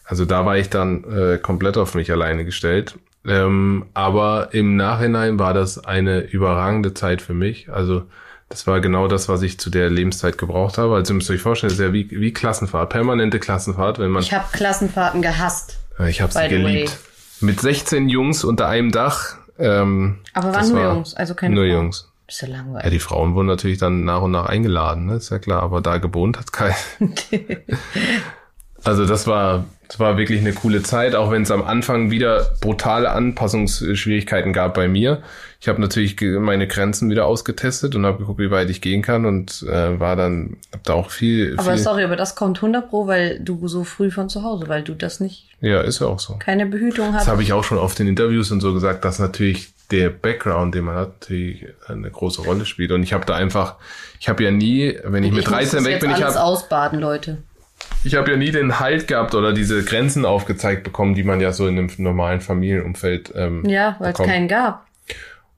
Also da war ich dann äh, komplett auf mich alleine gestellt. Ähm, aber im Nachhinein war das eine überragende Zeit für mich. Also das war genau das, was ich zu der Lebenszeit gebraucht habe. Also ihr müsst euch vorstellen, das ist ja wie, wie Klassenfahrt, permanente Klassenfahrt, wenn man Ich habe Klassenfahrten gehasst. Ich habe sie geliebt. Mit 16 Jungs unter einem Dach. Ähm, Aber waren nur war Jungs, also keine Nur Frauen. Jungs. Ist ja Ja, langweilig. die Frauen wurden natürlich dann nach und nach eingeladen, ne? ist ja klar, aber da gewohnt hat kein. [laughs] [laughs] also das war, das war wirklich eine coole Zeit, auch wenn es am Anfang wieder brutale Anpassungsschwierigkeiten gab bei mir. Ich habe natürlich meine Grenzen wieder ausgetestet und habe geguckt, wie weit ich gehen kann und äh, war dann, hab da auch viel, aber viel sorry, aber das kommt 100 pro, weil du so früh von zu Hause, weil du das nicht, ja, ist ja auch so. keine Behütung Das hast. habe ich auch schon oft in Interviews und so gesagt, dass natürlich der Background, den man hat, natürlich eine große Rolle spielt. Und ich habe da einfach, ich habe ja nie, wenn ich, Ich mit muss 13 das weg bin, ich alles habe ausbaden, Leute. Ich habe ja nie den Halt gehabt oder diese Grenzen aufgezeigt bekommen, die man ja so in einem normalen Familienumfeld ähm, Ja, weil es keinen gab.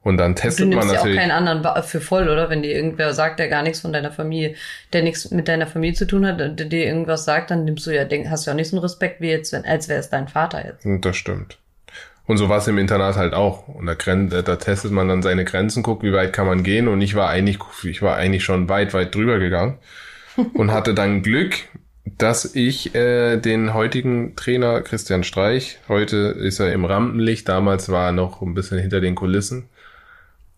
Und dann Du testet man nimmst ja auch natürlich. keinen anderen ba- für voll, oder? Wenn dir irgendwer sagt, der gar nichts von deiner Familie, der nichts mit deiner Familie zu tun hat, der dir irgendwas sagt, dann nimmst du ja, hast du ja auch nicht so einen Respekt wie jetzt, wenn, als wäre es dein Vater jetzt. Und Das stimmt. Und so war es im Internat halt auch. Und da, da testet man dann seine Grenzen, guckt, wie weit kann man gehen. Und ich war eigentlich, ich war eigentlich schon weit, weit drüber gegangen. [laughs] Und hatte dann Glück, dass ich äh, den heutigen Trainer Christian Streich, heute ist er im Rampenlicht, damals war er noch ein bisschen hinter den Kulissen,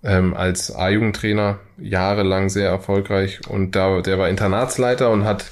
ähm, als A-Jugendtrainer jahrelang sehr erfolgreich. Und da, der war Internatsleiter und hat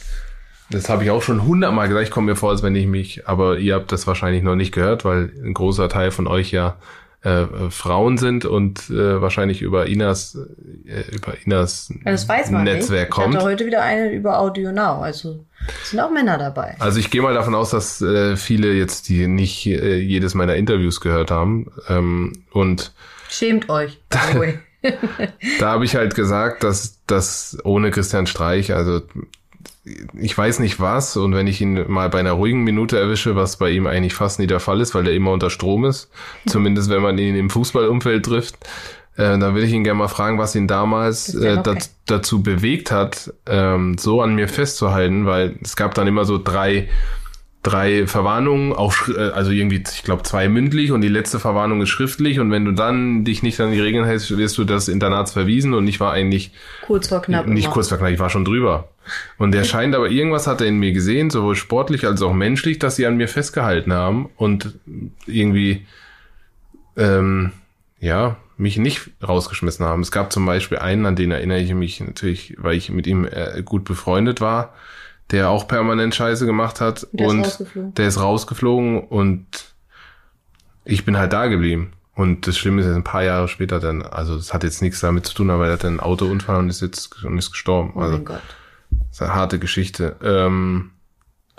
das habe ich auch schon hundertmal gesagt. Ich komme mir vor, als wenn ich mich, aber ihr habt das wahrscheinlich noch nicht gehört, weil ein großer Teil von euch ja äh, äh, Frauen sind und äh, wahrscheinlich über Inas, äh, über Inas Netzwerk nicht. kommt. Ich hatte heute wieder eine über Audio Now, also sind auch Männer dabei. Also ich gehe mal davon aus, dass äh, viele jetzt, die nicht äh, jedes meiner Interviews gehört haben. Ähm, und Schämt euch. [laughs] da habe ich halt gesagt, dass das ohne Christian Streich, also ich weiß nicht was, und wenn ich ihn mal bei einer ruhigen Minute erwische, was bei ihm eigentlich fast nie der Fall ist, weil er immer unter Strom ist, [laughs] zumindest wenn man ihn im Fußballumfeld trifft, äh, dann will ich ihn gerne mal fragen, was ihn damals äh, dat, okay? dazu bewegt hat, ähm, so an mir festzuhalten, weil es gab dann immer so drei drei Verwarnungen, auch äh, also irgendwie, ich glaube, zwei mündlich und die letzte Verwarnung ist schriftlich und wenn du dann dich nicht an die Regeln hältst, wirst du das Internats verwiesen und ich war eigentlich Kurz vor knapp. nicht immer. kurz vor knapp, ich war schon drüber. Und der [laughs] scheint aber irgendwas hat er in mir gesehen, sowohl sportlich als auch menschlich, dass sie an mir festgehalten haben und irgendwie ähm, ja mich nicht rausgeschmissen haben. Es gab zum Beispiel einen, an den erinnere ich mich natürlich, weil ich mit ihm äh, gut befreundet war, der auch permanent Scheiße gemacht hat Der ist und rausgeflogen. der ist rausgeflogen und ich bin halt da geblieben. Und das Schlimme ist jetzt ein paar Jahre später dann, also es hat jetzt nichts damit zu tun, aber er hat einen Autounfall und ist jetzt und ist gestorben. Oh also mein Gott. das ist eine harte Geschichte. Ähm,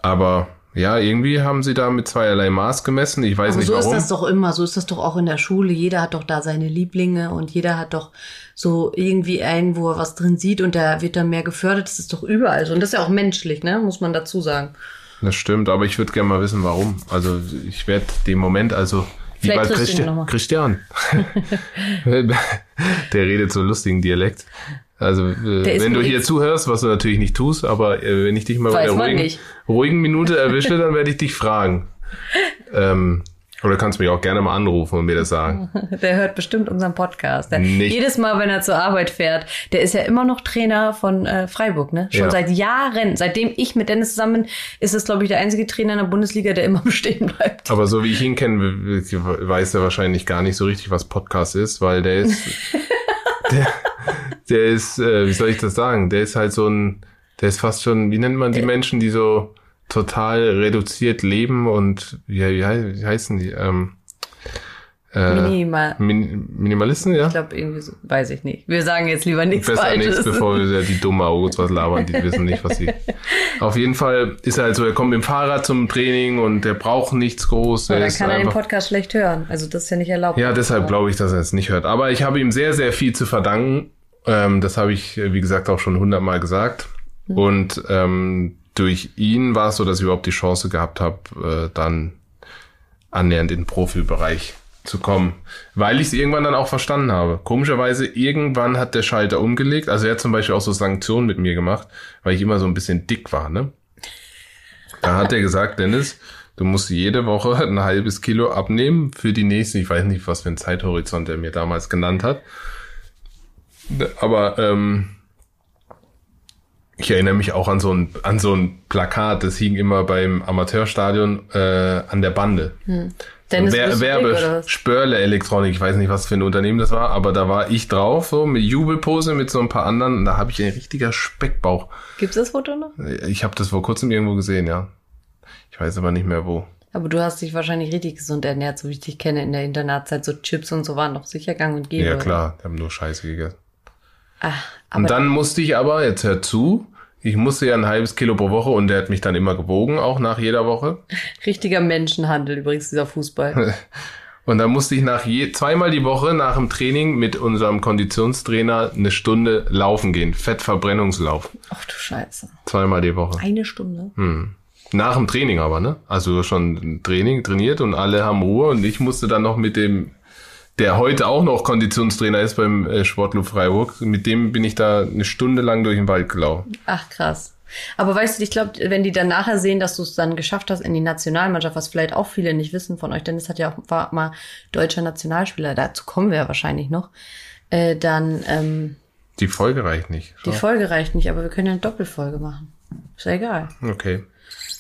aber ja, irgendwie haben sie da mit zweierlei Maß gemessen. Ich weiß Aber nicht so warum. ist das doch immer, so ist das doch auch in der Schule. Jeder hat doch da seine Lieblinge und jeder hat doch so irgendwie einen, wo er was drin sieht und der wird dann mehr gefördert. Das ist doch überall so. Und das ist ja auch menschlich, ne? Muss man dazu sagen. Das stimmt, aber ich würde gerne mal wissen, warum. Also ich werde den Moment, also wie bei ihn Christian, [laughs] [laughs] der redet so lustigen Dialekt. Also äh, Der wenn du hier zuhörst, was du natürlich nicht tust, aber äh, wenn ich dich mal bei Weiß der man ruhigen, ruhigen Minute erwische, dann werde ich dich fragen. [laughs] Ähm, oder kannst mich auch gerne mal anrufen und mir das sagen. [laughs] Der hört bestimmt unseren Podcast. Der, Nicht. jedes Mal, wenn er zur Arbeit fährt, der ist ja immer noch Trainer von äh, Freiburg, ne? Schon Ja. seit Jahren. Seitdem ich mit Dennis zusammen bin, ist es, glaube ich, der einzige Trainer in der Bundesliga, der immer [laughs] bestehen bleibt. Aber so wie ich ihn kenne, we- weiß er wahrscheinlich gar nicht so richtig, was Podcast ist, weil der ist, der, der ist, äh, wie soll ich das sagen? Der ist halt so ein, der ist fast schon, wie nennt man die Menschen, die so total reduziert leben und wie, wie, wie heißen die? Ähm, äh, Minimal. Min Minimalisten, ja? Ich glaube, irgendwie so, weiß ich nicht. Wir sagen jetzt lieber nichts Besser Falsches. nichts, bevor wir ja die dumme Augen was labern, die wissen nicht, was sie. [laughs] Auf jeden Fall ist er halt so, er kommt mit dem Fahrrad zum Training und der braucht nichts groß. Er ist kann er den Podcast schlecht hören. Also das ist ja nicht erlaubt. Ja, deshalb glaube ich, dass er es nicht hört. Aber ich habe ihm sehr, sehr viel zu verdanken. Ähm, das habe ich, äh, wie gesagt, auch schon hundertmal gesagt. Und ähm, durch ihn war es so, dass ich überhaupt die Chance gehabt habe, äh, dann annähernd in den Profibereich zu kommen. Weil ich es irgendwann dann auch verstanden habe. Komischerweise, irgendwann hat der Schalter umgelegt. Also er hat zum Beispiel auch so Sanktionen mit mir gemacht, weil ich immer so ein bisschen dick war, ne? Da hat er gesagt, Dennis, du musst jede Woche ein halbes Kilo abnehmen für die nächste, ich weiß nicht, was für ein Zeithorizont er mir damals genannt hat. Aber ähm, ich erinnere mich auch an so ein, an so ein Plakat, das hing immer beim Amateurstadion äh, an der Bande. Dennis, Wer, Werbe? Spörle Elektronik, ich weiß nicht, was für ein Unternehmen das war, aber da war ich drauf, so mit Jubelpose mit so ein paar anderen und da habe ich ein richtiger Speckbauch. Gibt's das Foto noch? Ich habe das vor kurzem irgendwo gesehen, ja. Ich weiß aber nicht mehr wo. Aber du hast dich wahrscheinlich richtig gesund ernährt, so wie ich dich kenne in der Internatszeit. So Chips und so waren doch sicher gang und gäbe. Ja klar, die haben nur Scheiße gegessen. Aber Und dann musste ich aber, jetzt hör zu, ich musste ja ein halbes Kilo pro Woche und der hat mich dann immer gewogen, auch nach jeder Woche. [laughs] richtiger Menschenhandel übrigens, dieser Fußball. [laughs] Und dann musste ich nach je, zweimal die Woche nach dem Training mit unserem Konditionstrainer eine Stunde laufen gehen. Fettverbrennungslauf. Ach du Scheiße. Zweimal die Woche. Eine Stunde. Hm. Nach dem Training aber, ne? Also schon Training, trainiert und alle haben Ruhe und ich musste dann noch mit dem, der heute auch noch Konditionstrainer ist beim äh, Sportclub Freiburg, mit dem bin ich da eine Stunde lang durch den Wald gelaufen. Ach krass. Aber weißt du, ich glaube, wenn die dann nachher sehen, dass du es dann geschafft hast in die Nationalmannschaft, was vielleicht auch viele nicht wissen von euch, denn es hat ja auch war mal deutscher Nationalspieler, dazu kommen wir ja wahrscheinlich noch, äh, dann ähm, Die Folge reicht nicht. die Folge reicht nicht, aber wir können ja eine Doppelfolge machen. Ist ja egal. Okay.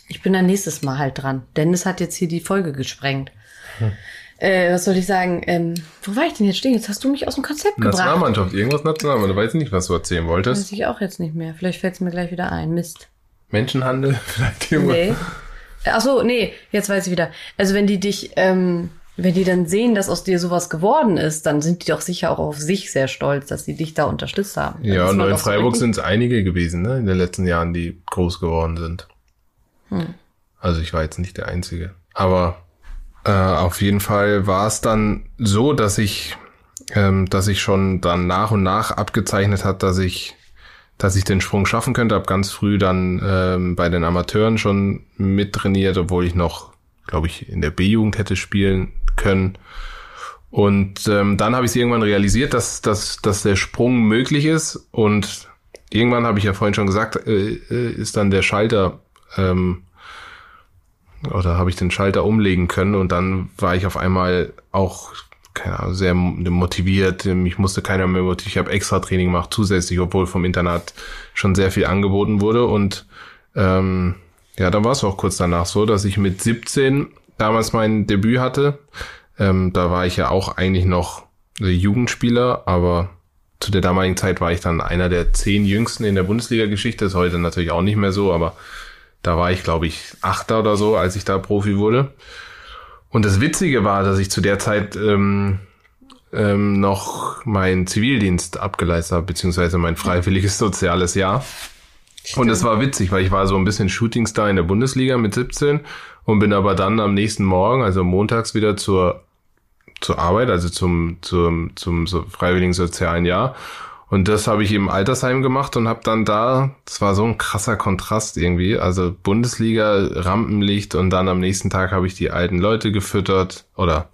Ich bin dann nächstes Mal halt dran. Dennis hat jetzt hier die Folge gesprengt. Äh, was soll ich sagen? Ähm, wo war ich denn jetzt stehen? Jetzt hast du mich aus dem Konzept gebracht. Nationalmannschaft, irgendwas Nationalmannschaft. Weiß ich nicht, was du erzählen wolltest. Weiß ich auch jetzt nicht mehr. Vielleicht fällt es mir gleich wieder ein. Mist. Menschenhandel, [laughs] vielleicht irgendwas. Nee. Ach so, nee, jetzt weiß ich wieder. Also wenn die dich, ähm, wenn die dann sehen, dass aus dir sowas geworden ist, dann sind die doch sicher auch auf sich sehr stolz, dass sie dich da unterstützt haben. Dann Ja, und in so Freiburg sind es einige gewesen, ne, in den letzten Jahren, die groß geworden sind. Hm. Also ich war jetzt nicht der Einzige. Aber äh, auf jeden Fall war es dann so, dass ich, ähm, dass ich schon dann nach und nach abgezeichnet hat, dass ich, dass ich den Sprung schaffen könnte. Hab ganz früh dann ähm, bei den Amateuren schon mittrainiert, obwohl ich noch, glaube ich, in der B-Jugend hätte spielen können. Und ähm, dann habe ich irgendwann realisiert, dass, dass, dass der Sprung möglich ist. Und irgendwann habe ich ja vorhin schon gesagt, äh, äh, ist dann der Schalter ähm, oder habe ich den Schalter umlegen können und dann war ich auf einmal auch keine Ahnung, sehr motiviert. Mich musste keiner mehr motivieren. Ich habe extra Training gemacht zusätzlich, obwohl vom Internat schon sehr viel angeboten wurde und ähm, ja, dann war es auch kurz danach so, dass ich mit 17 damals mein Debüt hatte. Ähm, da war ich ja auch eigentlich noch Jugendspieler, aber zu der damaligen Zeit war ich dann einer der zehn Jüngsten in der Bundesliga-Geschichte. Ist heute natürlich auch nicht mehr so, aber da war ich, glaube ich, Achter oder so, als ich da Profi wurde. Und das Witzige war, dass ich zu der Zeit ähm, ähm, noch meinen Zivildienst abgeleistet habe, beziehungsweise mein freiwilliges soziales Jahr. Und es war witzig, weil ich war so ein bisschen Shootingstar in der Bundesliga mit 17 und bin aber dann am nächsten Morgen, also montags wieder zur zur Arbeit, also zum zum zum so freiwilligen sozialen Jahr. Und das habe ich im Altersheim gemacht und habe dann da, das war so ein krasser Kontrast irgendwie, also Bundesliga, Rampenlicht und dann am nächsten Tag habe ich die alten Leute gefüttert oder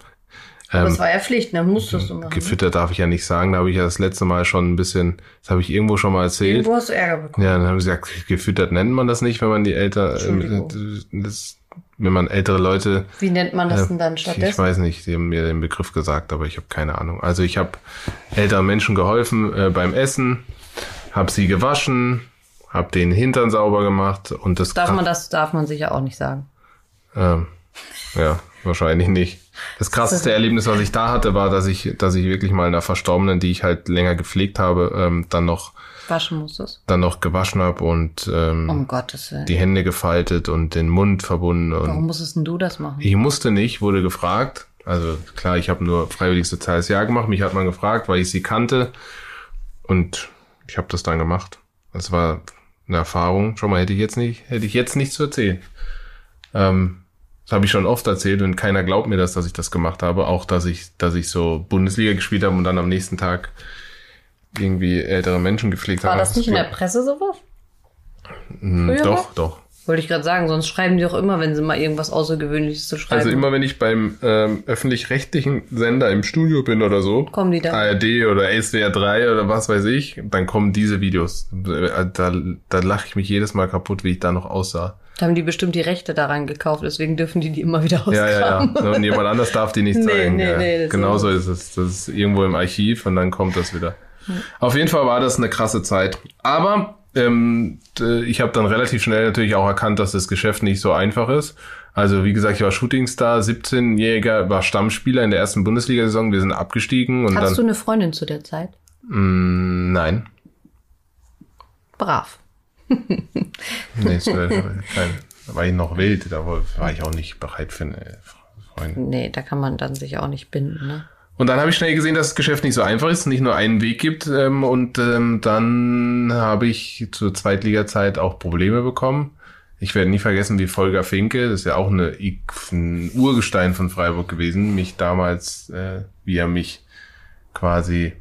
Aber es war ja Pflicht, ne? Musstest du machen. ne? gefüttert darf ich ja nicht sagen, da habe ich ja das letzte Mal schon ein bisschen, das habe ich irgendwo schon mal erzählt. Irgendwo hast du Ärger bekommen. Ja, dann haben sie gesagt, gefüttert nennt man das nicht, wenn man die älter, Entschuldigung. äh, das, wenn man ältere Leute, Wie nennt man das denn dann ich stattdessen? weiß nicht, die haben mir den Begriff gesagt, aber ich habe keine Ahnung. Also ich habe älteren Menschen geholfen äh, beim Essen, habe sie gewaschen, habe den Hintern sauber gemacht und das Darf man das, darf man sicher auch nicht sagen. ähm, ja, wahrscheinlich nicht. Das krasseste Erlebnis, was ich da hatte, war, dass ich, dass ich wirklich mal einer Verstorbenen, die ich halt länger gepflegt habe, ähm, dann noch, Waschen musstest. dann noch gewaschen habe und ähm, Um Gottes Willen. die Hände gefaltet und den Mund verbunden. Und Warum musstest denn du das machen? ich musste nicht, wurde gefragt. Also klar, ich habe nur freiwilliges soziales Jahr gemacht. Mich hat man gefragt, weil ich sie kannte. Und ich habe das dann gemacht. Das war eine Erfahrung. Schon mal hätte ich jetzt nicht, hätte ich jetzt nichts zu erzählen. Ähm, das habe ich schon oft erzählt und keiner glaubt mir das, dass ich das gemacht habe. Auch, dass ich, dass ich so Bundesliga gespielt habe und dann am nächsten Tag irgendwie ältere Menschen gepflegt War habe. das nicht in der Presse sowas? Hm, früher Doch, doch. Wollte ich gerade sagen, sonst schreiben die doch immer, wenn sie mal irgendwas Außergewöhnliches zu schreiben. Also immer wenn ich beim ähm, öffentlich-rechtlichen Sender im Studio bin oder so, Kommen die da? ARD oder SWR 3 oder was weiß ich, dann kommen diese Videos. Da, da, da lache ich mich jedes Mal kaputt, wie ich da noch aussah. Da haben die bestimmt die Rechte daran gekauft, deswegen dürfen die die immer wieder ausgraben. Ja, ja, ja. Und jemand anders darf die nicht [laughs] Nee, zeigen. nee, ja. nee, das genau ist- so ist es. Das ist irgendwo im Archiv und dann kommt das wieder. Auf jeden Fall war das eine krasse Zeit. Aber ähm, ich habe dann relativ schnell natürlich auch erkannt, dass das Geschäft nicht so einfach ist. Also wie gesagt, ich war Shootingstar, 17-Jähriger, war Stammspieler in der ersten Bundesliga-Saison. Wir sind abgestiegen und Hattest du dann... eine Freundin zu der Zeit? Mh, nein. Brav. [laughs] Nee, kein, da war ich noch wild, da war, war ich auch nicht bereit für eine Freundin. Nee, da kann man dann sich auch nicht binden, ne? Und dann habe ich schnell gesehen, dass das Geschäft nicht so einfach ist, nicht nur einen Weg gibt. Ähm, und ähm, dann habe ich zur Zweitliga-Zeit auch Probleme bekommen. ich werde nie vergessen, wie Volker Finke, das ist ja auch eine, ein Urgestein von Freiburg gewesen, mich damals, äh, wie er mich quasi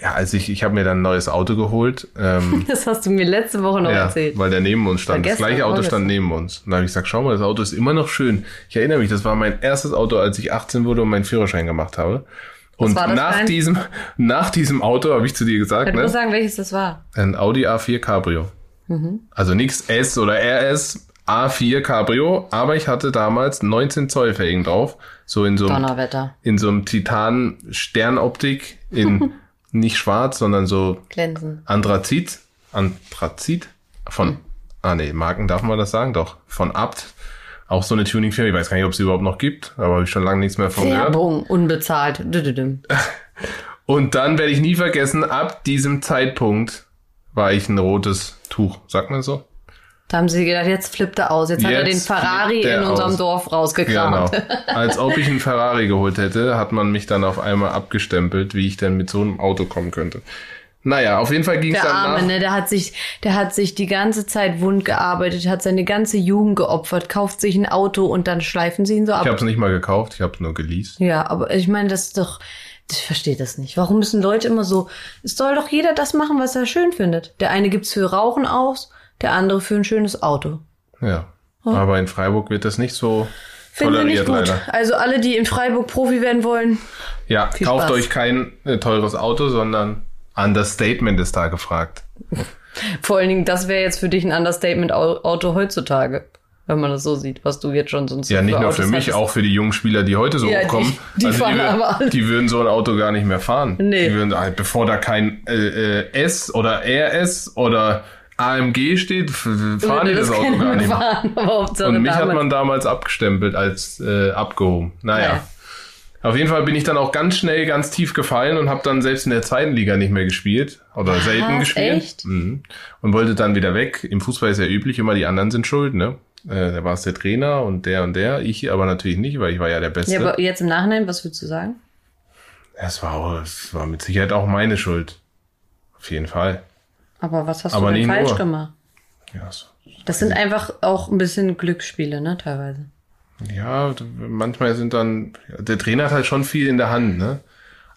ja, als ich, ich habe mir dann ein neues Auto geholt. Ähm, [laughs] das hast du mir letzte Woche noch ja, erzählt. Weil der neben uns stand. Das gleiche Auto stand neben uns. Und da habe ich gesagt, schau mal, das Auto ist immer noch schön. Ich erinnere mich, das war mein erstes Auto, als ich 18 wurde und meinen Führerschein gemacht habe. Und nach diesem, nach diesem Auto habe ich zu dir gesagt, Ich muss ne, sagen, welches das war. ein Audi A4 Cabrio. Also nichts S oder RS, A4 Cabrio, aber ich hatte damals 19 Zoll Felgen drauf. So in so einem Donnerwetter. in so einem Titan Sternoptik in [laughs] nicht schwarz, sondern so Glänzen. Anthrazit, Anthrazit von, Hm. ah nee, Marken darf man das sagen, doch, von Abt. Auch so eine Tuning-Firma, ich weiß gar nicht, ob es überhaupt noch gibt, aber habe ich schon lange nichts mehr von gehört. Werbung, unbezahlt. Düdüdüm. [laughs] Und dann werde ich nie vergessen, ab diesem Zeitpunkt war ich ein rotes Tuch, sagt man so? Da haben sie gedacht, jetzt flippt er aus. Jetzt, hat er den Jetzt Ferrari er in unserem aus. Dorf Genau. rausgekramt. [laughs] Als ob ich einen Ferrari geholt hätte, hat man mich dann auf einmal abgestempelt, wie ich denn mit so einem Auto kommen könnte. Naja, auf jeden Fall ging es dann Arme, nach. ne, der hat sich, der hat sich die ganze Zeit wund gearbeitet, hat seine ganze Jugend geopfert, kauft sich ein Auto und dann schleifen sie ihn so ab. Ich habe es nicht mal gekauft, ich habe es nur geleast. Ja, aber ich meine, das ist doch, ich verstehe das nicht. Warum müssen Leute immer so, es soll doch jeder das machen, was er schön findet. Der eine gibt's für Rauchen aus, der andere für ein schönes Auto. Ja. Aber in Freiburg wird das nicht so Finden toleriert gut. leider. Also alle, die in Freiburg Profi werden wollen, Ja, kauft Spaß. euch kein äh, teures Auto, sondern Understatement ist da gefragt. vor allen Dingen, das wäre jetzt für dich ein Understatement-Auto heutzutage, wenn man das so sieht, was du jetzt schon sonst Ja, nicht nur für mich, hattest. auch für die jungen Spieler, die heute so Ja, die- hochkommen. die fahren wür- aber alle. die würden so ein Auto gar nicht mehr fahren. Nee. Die würden, halt, bevor da kein äh, äh, S oder RS oder AMG steht, fahren die das Auto gar nicht mehr. fahren, Und mich hat man damals abgestempelt als äh, abgehoben. Naja. Naja. Auf jeden Fall bin ich dann auch ganz schnell ganz tief gefallen und habe dann selbst in der zweiten Liga nicht mehr gespielt oder selten gespielt. echt? Mhm. Und wollte dann wieder weg. Im Fußball ist ja üblich, immer die anderen sind schuld, ne? Äh, da war es der Trainer und der und der. Ich aber natürlich nicht, weil ich war ja der Beste. Ja, aber jetzt im Nachhinein, was würdest du sagen? es, war, auch- es war mit Sicherheit auch meine Schuld. Auf jeden Fall. Aber was hast Aber du denn falsch nur. gemacht? Ja, so. Das sind einfach auch ein bisschen Glücksspiele, ne, teilweise. Ja, manchmal sind dann, der Trainer hat halt schon viel in der Hand, ne?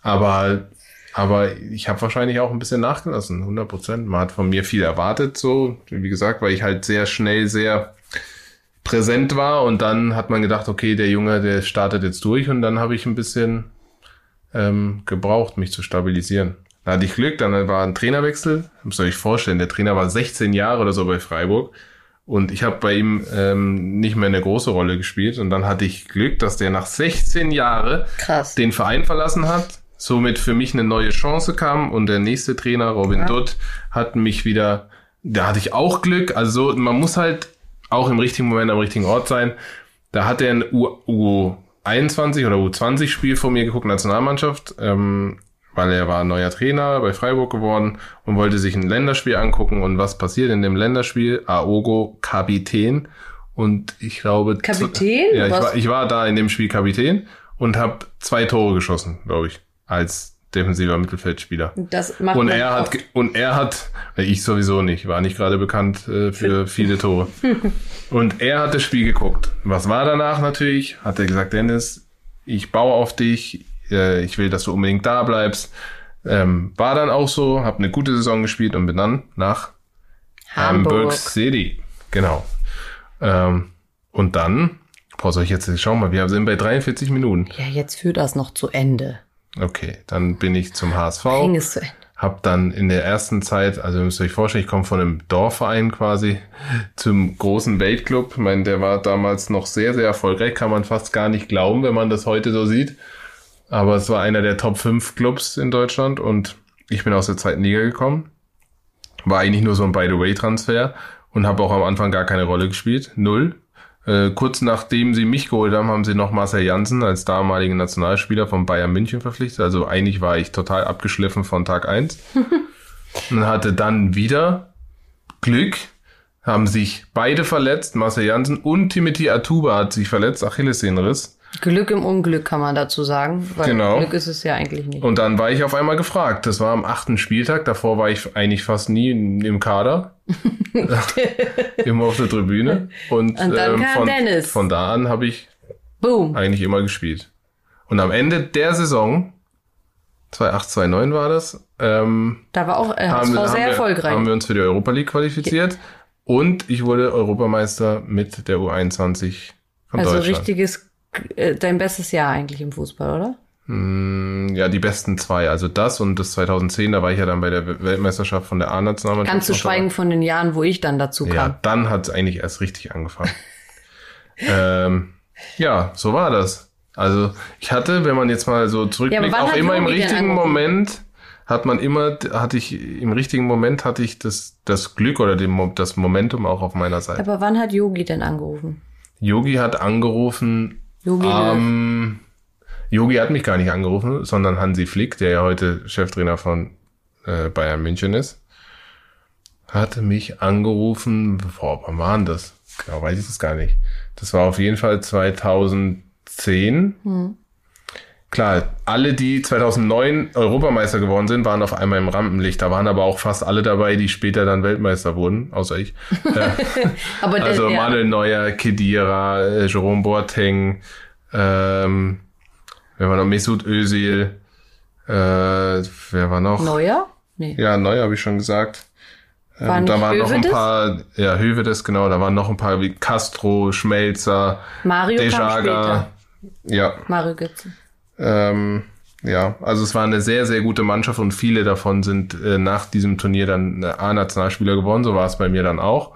Aber, aber ich habe wahrscheinlich auch ein bisschen nachgelassen, 100 Prozent. Man hat von mir viel erwartet, so, wie gesagt, weil ich halt sehr schnell sehr präsent war und dann hat man gedacht, okay, der Junge, der startet jetzt durch und dann habe ich ein bisschen ähm, gebraucht, mich zu stabilisieren. Da hatte ich Glück, dann war ein Trainerwechsel. Muss euch vorstellen, der Trainer war 16 Jahre oder so bei Freiburg. Und ich habe bei ihm ähm, nicht mehr eine große Rolle gespielt. Und dann hatte ich Glück, dass der nach 16 Jahren Krass. den Verein verlassen hat, somit für mich eine neue Chance kam. Und der nächste Trainer, Robin Ja. Dutt, hat mich wieder, da hatte ich auch Glück. Also so, man muss halt auch im richtigen Moment am richtigen Ort sein. Da hat er ein U, U21 oder U20 Spiel vor mir geguckt, Nationalmannschaft, ähm, weil er war neuer Trainer bei Freiburg geworden und wollte sich ein Länderspiel angucken. Und was passiert in dem Länderspiel? Aogo Kapitän. Und ich glaube... Kapitän? Ja, ich war, ich war da in dem Spiel Kapitän und habe zwei Tore geschossen, glaube ich, als defensiver Mittelfeldspieler. Das macht Und er hat oft. und er hat, äh, ich sowieso nicht, war nicht gerade bekannt äh, für [laughs] viele Tore. und er hat das Spiel geguckt. Was war danach natürlich? Hat er gesagt, Dennis, ich baue auf dich, äh, ich will, dass du unbedingt da bleibst. Ähm, war dann auch so, habe eine gute Saison gespielt und bin dann nach Hamburg, Hamburg. City. Genau. Ähm, und dann, boah, soll ich jetzt, schau mal, wir sind bei 43 Minuten. Ja, jetzt führt das noch zu Ende. Okay, dann bin ich zum HSV. Bring es zu Ende. Hab dann in der ersten Zeit, also ihr müsst euch vorstellen, ich komme von einem Dorfverein quasi zum großen Weltclub. Ich meine, der war damals noch sehr, sehr erfolgreich, kann man fast gar nicht glauben, wenn man das heute so sieht. Aber es war einer der Top 5 Clubs in Deutschland und ich bin aus der zweiten Liga gekommen. War eigentlich nur so ein By-the-Way-Transfer und habe auch am Anfang gar keine Rolle gespielt. Null. Äh, kurz nachdem sie mich geholt haben, haben sie noch Marcel Janssen als damaligen Nationalspieler von Bayern München verpflichtet. Also eigentlich war ich total abgeschliffen von Tag eins [laughs] und hatte dann wieder Glück, haben sich beide verletzt, Marcel Janssen und Timothy Atuba hat sich verletzt, Achillessehnenriss. Glück im Unglück kann man dazu sagen, weil Genau. Glück ist es ja eigentlich nicht. Und dann war ich auf einmal gefragt. Das war am achten Spieltag. Davor war ich eigentlich fast nie im Kader. [laughs] immer auf der Tribüne. Und, ähm, Und dann kam von, Dennis. von da an habe ich Boom. eigentlich immer gespielt. Und am Ende der Saison, 2008, 2009 war das, ähm, Da war auch äh, haben, sehr haben, wir, erfolgreich. haben wir uns für die Europa League qualifiziert. Und ich wurde Europameister mit der U21 von also Deutschland. richtiges, äh, dein bestes Jahr eigentlich im Fußball, oder? Mm, Ja, die besten zwei. Also das und das 2010, da war ich ja dann bei der Weltmeisterschaft von der A-Nationalmannschaft. Ganz zu schweigen von den Jahren, wo ich dann dazu dabei. Ja, kam. dann hat es eigentlich erst richtig angefangen. [laughs] ähm, ja, so war das. Also ich hatte, wenn man jetzt mal so zurückblickt, wann auch immer im richtigen? Moment hat man immer, hatte ich, im richtigen Moment hatte ich das, das Glück oder den, das Momentum auch auf meiner Seite. Aber wann hat Yogi denn angerufen? Yogi hat angerufen, Yogi ähm, Yogi hat mich gar nicht angerufen, sondern Hansi Flick, der ja heute Cheftrainer von äh, Bayern München ist, hatte mich angerufen, boah, wann war denn das? Genau, weiß ich das gar nicht. Das war auf jeden Fall 2010. Klar, alle, die 2009 Europameister geworden sind, waren auf einmal im Rampenlicht. Da waren aber auch fast alle dabei, die später dann Weltmeister wurden, außer ich. [laughs] Der, Also ja, Manuel Neuer, Kedira, äh, Jerome Boateng, ähm, wer war noch? Mesut Özil, äh, wer war noch? Neuer? Nee. Ja, Neuer habe ich schon gesagt. Ähm, War da waren noch ein Hövedes? paar, ja, Hövedes, genau, da waren noch ein paar wie Castro, Schmelzer, Mario Dejaga. später. Ja, Mario Götze. Ähm, ja, also es war eine sehr, sehr gute Mannschaft und viele davon sind äh, nach diesem Turnier dann äh, A-Nationalspieler geworden. So war es bei mir dann auch.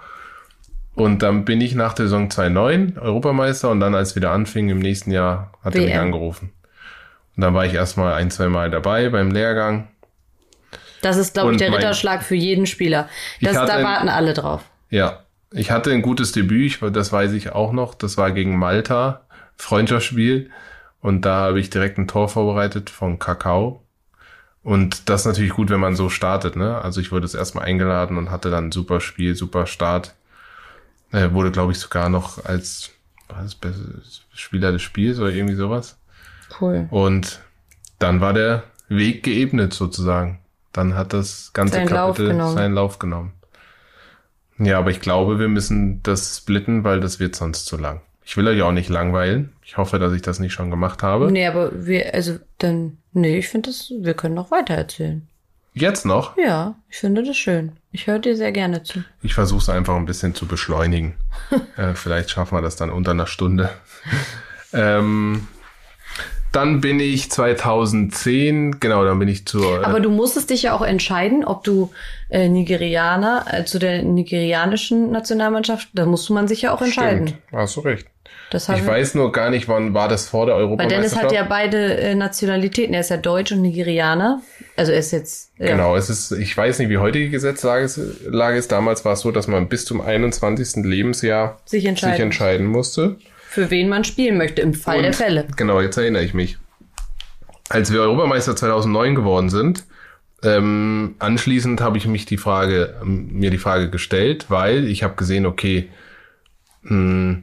Und dann bin ich nach der Saison 2009 Europameister und dann, als wieder anfing, im nächsten Jahr hat er mich angerufen. Und dann war ich erstmal ein, zwei Mal dabei beim Lehrgang. Das ist, glaube ich, der mein- Ritterschlag für jeden Spieler. Das, da ein- warten alle drauf. Ja, ich hatte ein gutes Debüt, ich, das weiß ich auch noch. Das war gegen Malta, Freundschaftsspiel. Und da habe ich direkt ein Tor vorbereitet von Kakao. Und das ist natürlich gut, wenn man so startet. Ne? Also ich wurde das erstmal eingeladen und hatte dann ein super Spiel, super Start. Äh, wurde, glaube ich, sogar noch als beste Spieler des Spiels oder irgendwie sowas. Cool. Und dann war der Weg geebnet sozusagen. Dann hat das ganze Seinen Lauf Kapitel genommen. seinen Lauf genommen. Ja, aber ich glaube, wir müssen das splitten, weil das wird sonst zu lang. Ich will euch auch nicht langweilen. Ich hoffe, dass ich das nicht schon gemacht habe. Nee, aber wir, also dann, nee, ich finde das, wir können noch weiter erzählen. Jetzt noch. Ja, ich finde das schön. Ich höre dir sehr gerne zu. Ich versuche es einfach ein bisschen zu beschleunigen. [laughs] äh, vielleicht schaffen wir das dann unter einer Stunde. [laughs] ähm, dann bin ich 2010, genau, dann bin ich zur. Äh, Aber du musstest dich ja auch entscheiden, ob du äh, Nigerianer, äh, zu der nigerianischen Nationalmannschaft, da musste man sich ja auch entscheiden. Stimmt, hast du recht. Ich weiß nur gar nicht, wann war das vor der Weil Europameisterschaft? Dennis hat ja beide äh, Nationalitäten. Er ist ja Deutsch und Nigerianer. Also er ist jetzt. Ja. Genau, es ist, ich weiß nicht, wie heute die Gesetzlage ist. Damals war es so, dass man bis zum 21. Lebensjahr Sich entscheiden. sich entscheiden musste. Für wen man spielen möchte, im Fall der Und- Fälle. Genau, jetzt erinnere ich mich. Als wir Europameister 2009 geworden sind, ähm, anschließend habe ich mich die Frage, ähm, mir die Frage gestellt, weil ich habe gesehen, okay, mh,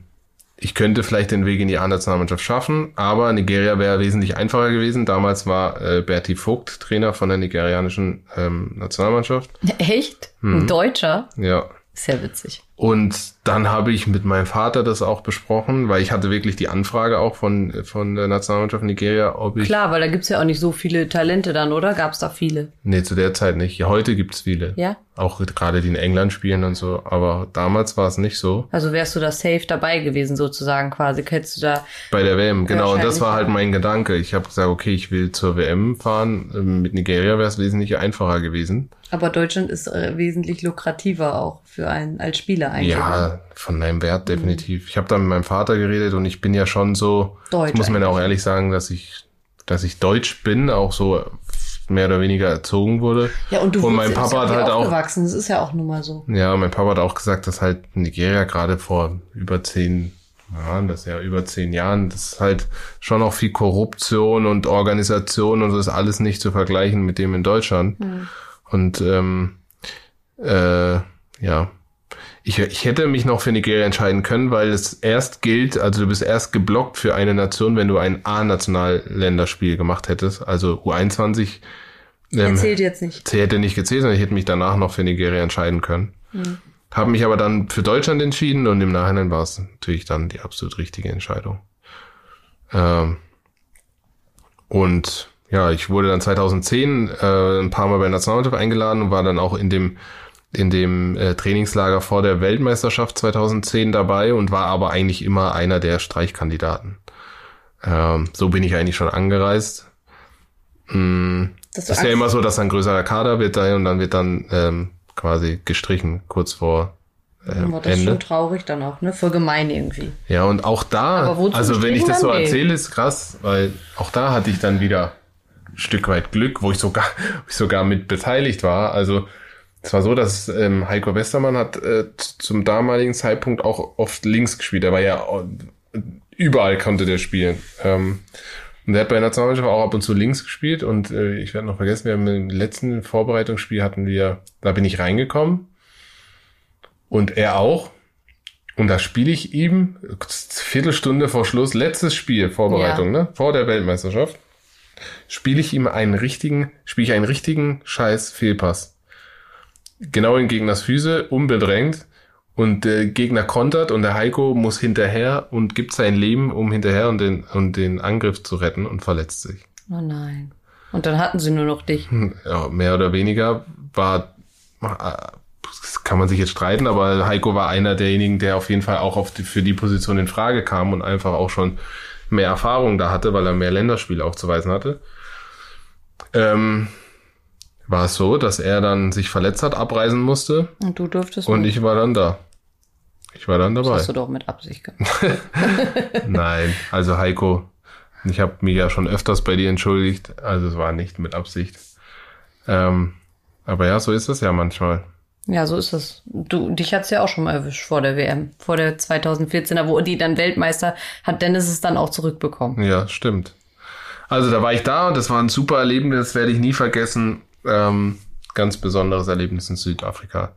ich könnte vielleicht den Weg in die A-Nationalmannschaft schaffen, aber Nigeria wäre wesentlich einfacher gewesen. Damals war äh, Berti Vogt Trainer von der nigerianischen ähm, Nationalmannschaft. Echt? Hm. Ein Deutscher? Ja, ja witzig. und dann habe ich mit meinem Vater das auch besprochen, weil ich hatte wirklich die Anfrage auch von, von der Nationalmannschaft Nigeria, ob ich. Klar, weil da gibt's ja auch nicht so viele Talente dann, oder? Gab's da viele? Nee, zu der Zeit nicht. Ja, heute gibt's viele. Ja? Auch gerade die in England spielen und so. Aber damals war es nicht so. Also wärst du da safe dabei gewesen, sozusagen quasi. Hättest du da. Bei der WM, genau. Und das war halt mein Gedanke. Ich habe gesagt, okay, ich will zur WM fahren. Ähm, Mit Nigeria wäre es wesentlich einfacher gewesen. Aber Deutschland ist äh, wesentlich lukrativer auch für einen als Spieler eigentlich. Ja, von deinem Wert definitiv. Ich habe da mit meinem Vater geredet und ich bin ja schon so, Deutsch muss man ja auch ehrlich sagen, dass ich, dass ich deutsch bin, auch so mehr oder weniger erzogen wurde. Ja, und du und mein bist ja Papa hat halt auch, aufgewachsen. Das ist ja auch nun mal so. ja, mein Papa hat auch gesagt, dass halt Nigeria gerade vor über zehn Jahren, das ist ja über zehn Jahren, das ist halt schon noch viel Korruption und Organisation und so ist alles nicht zu vergleichen mit dem in Deutschland. Und ähm, äh, ja, ich, ich hätte mich noch für Nigeria entscheiden können, weil es erst gilt, also du bist erst geblockt für eine Nation, wenn du ein A-Nationalländerspiel gemacht hättest. Also U21 ähm, zählt jetzt nicht. Hätte nicht gezählt, sondern ich hätte mich danach noch für Nigeria entscheiden können. Mhm. Habe mich aber dann für Deutschland entschieden und im Nachhinein war es natürlich dann die absolut richtige Entscheidung. Ähm, und ja, ich wurde dann 2010 äh, ein paar Mal bei der Nationalmannschaft eingeladen und war dann auch in dem in dem äh, Trainingslager vor der Weltmeisterschaft 2010 dabei und war aber eigentlich immer einer der Streichkandidaten. Ähm, so bin ich eigentlich schon angereist. Mm, das ist ja immer so, dass ein größerer Kader wird da und dann wird dann ähm, quasi gestrichen kurz vor ähm, das Ende. ist schon traurig dann auch, ne? Voll gemein irgendwie. Ja, und auch da, also wenn ich das so erzähle, ist krass, weil auch da hatte ich dann wieder ein Stück weit Glück, wo ich sogar, [laughs] wo ich sogar mit beteiligt war. Also es war so, dass ähm, Heiko Westermann hat äh, zum damaligen Zeitpunkt auch oft links gespielt. Er war ja äh, überall konnte der spielen. Ähm, und er hat bei der Nationalmannschaft auch ab und zu links gespielt. Und äh, ich werde noch vergessen, wir haben im letzten Vorbereitungsspiel hatten wir, da bin ich reingekommen und er auch. Und da spiele ich ihm Viertelstunde vor Schluss, letztes Spiel, Vorbereitung, ja. ne? Vor der Weltmeisterschaft, spiele ich ihm einen richtigen, spiele ich einen richtigen Scheiß Fehlpass. Genau in Gegners Füße, unbedrängt. Und der Gegner kontert und der Heiko muss hinterher und gibt sein Leben, um hinterher und den, und den Angriff zu retten und verletzt sich. Oh nein. Und dann hatten sie nur noch dich. Ja, mehr oder weniger war das kann man sich jetzt streiten, aber Heiko war einer derjenigen, der auf jeden Fall auch auf die, für die Position in Frage kam und einfach auch schon mehr Erfahrung da hatte, weil er mehr Länderspiele aufzuweisen hatte. Ähm, war es so, dass er dann sich verletzt hat, abreisen musste. Und du durftest. Und ich war dann da. Ich war dann dabei. Das hast du doch mit Absicht gemacht. [laughs] [laughs] Nein, also Heiko, ich habe mich ja schon öfters bei dir entschuldigt, also es war nicht mit Absicht. Ähm, aber ja, so ist es ja manchmal. Ja, so ist es. Du, dich hat's ja auch schon mal erwischt vor der WM, vor der 2014er, wo die dann Weltmeister hat Dennis es dann auch zurückbekommen. Ja, stimmt. Also da war ich da und das war ein super Erlebnis, das werde ich nie vergessen. Ähm, ganz besonderes Erlebnis in Südafrika.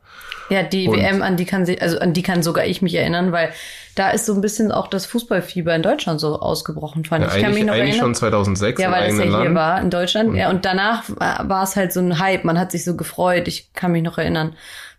Ja, die und WM, an die kann sie, also an die kann sogar ich mich erinnern, weil da ist so ein bisschen auch das Fußballfieber in Deutschland so ausgebrochen, fand ja, ich. kann mich noch eigentlich erinnern. schon 2006 Ja, weil es ja hier Land. war in Deutschland. Und ja, und danach war es halt so ein Hype. Man hat sich so gefreut. Ich kann mich noch erinnern.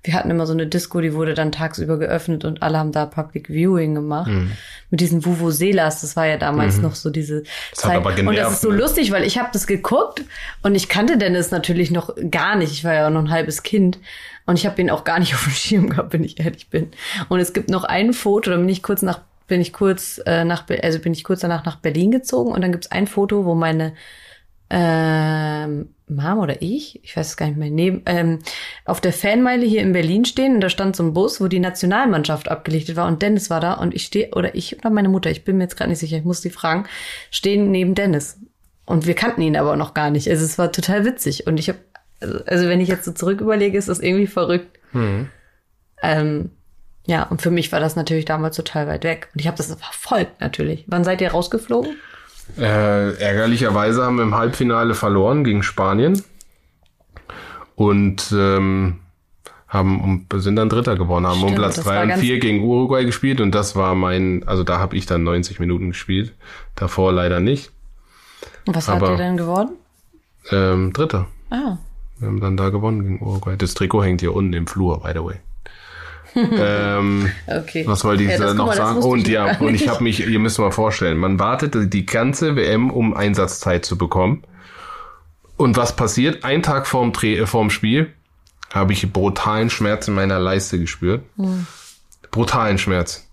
Wir hatten immer so eine Disco, die wurde dann tagsüber geöffnet und alle haben da Public Viewing gemacht. Mhm. Mit diesen Vuvuzelas, das war ja damals mhm. noch so diese das Zeit. Hat aber genervt, und das ist so ne? lustig, weil ich habe das geguckt und ich kannte Dennis natürlich noch gar nicht. Ich war ja auch noch ein halbes Kind. Und ich habe ihn auch gar nicht [laughs] auf dem Schirm gehabt, wenn ich ehrlich bin. Und es gibt noch ein Foto, da bin ich kurz nach bin ich kurz äh, nach also bin ich kurz danach nach Berlin gezogen und dann gibt's ein Foto, wo meine ähm, Mom oder ich, ich weiß es gar nicht mehr, neben, ähm, auf der Fanmeile hier in Berlin stehen und da stand so ein Bus, wo die Nationalmannschaft abgelichtet war und Dennis war da und ich stehe, oder ich oder meine Mutter, ich bin mir jetzt gerade nicht sicher, ich muss sie fragen, stehen neben Dennis. Und wir kannten ihn aber noch gar nicht. Also es war total witzig und ich habe also wenn ich jetzt so zurück überlege, ist das irgendwie verrückt. Mhm. Ähm, ja, und für mich war das natürlich damals total weit weg. Und ich habe das verfolgt natürlich. Wann seid ihr rausgeflogen? Äh, ärgerlicherweise haben wir im Halbfinale verloren gegen Spanien. Und ähm, haben um, sind dann Dritter geworden, haben Stimmt, um Platz drei und vier gegen Uruguay gespielt und das war mein, also da habe ich dann 90 Minuten gespielt, davor leider nicht. Und was Aber, habt ihr denn geworden? Ähm, Dritter. Ah. Wir haben dann da gewonnen gegen Uruguay. Das Trikot hängt hier unten im Flur, by the way. Ähm, okay. Was wollte ich ja, noch mal, sagen? Und ja, und ich habe mich, ihr müsst mal vorstellen, man wartet die ganze WM, um Einsatzzeit zu bekommen. Und was passiert? Ein Tag vorm, Dreh, vorm Spiel habe ich brutalen Schmerz in meiner Leiste gespürt. Hm. Brutalen Schmerz.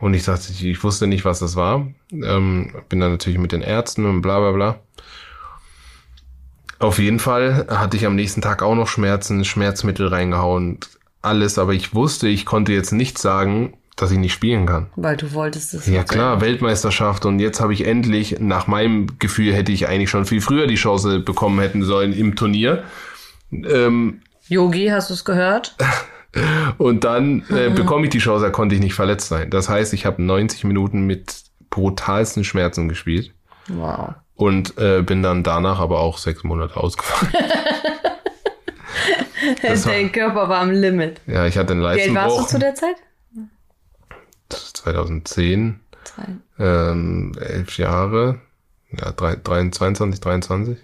Und ich dachte, ich, ich wusste nicht, was das war. Ähm, bin dann natürlich mit den Ärzten und bla bla bla. Auf jeden Fall hatte ich am nächsten Tag auch noch Schmerzen, Schmerzmittel reingehauen, alles, aber ich wusste, ich konnte jetzt nicht sagen, dass ich nicht spielen kann. Weil du wolltest es. Ja klar. Weltmeisterschaft und jetzt habe ich endlich, nach meinem Gefühl hätte ich eigentlich schon viel früher die Chance bekommen hätten sollen im Turnier. Ähm, Yogi, hast du es gehört? [laughs] und dann äh, [laughs] bekomme ich die Chance, da konnte ich nicht verletzt sein. Das heißt, ich habe 90 Minuten mit brutalsten Schmerzen gespielt. Wow. Und äh, bin dann danach aber auch sechs Monate ausgefallen. [laughs] Das [laughs] war- Dein Körper war am Limit. Ja, ich hatte einen Wie alt warst du Leistenbruch. zu der Zeit? 2010, Zwei. ähm, elf Jahre, ja, drei, drei, 22, 23.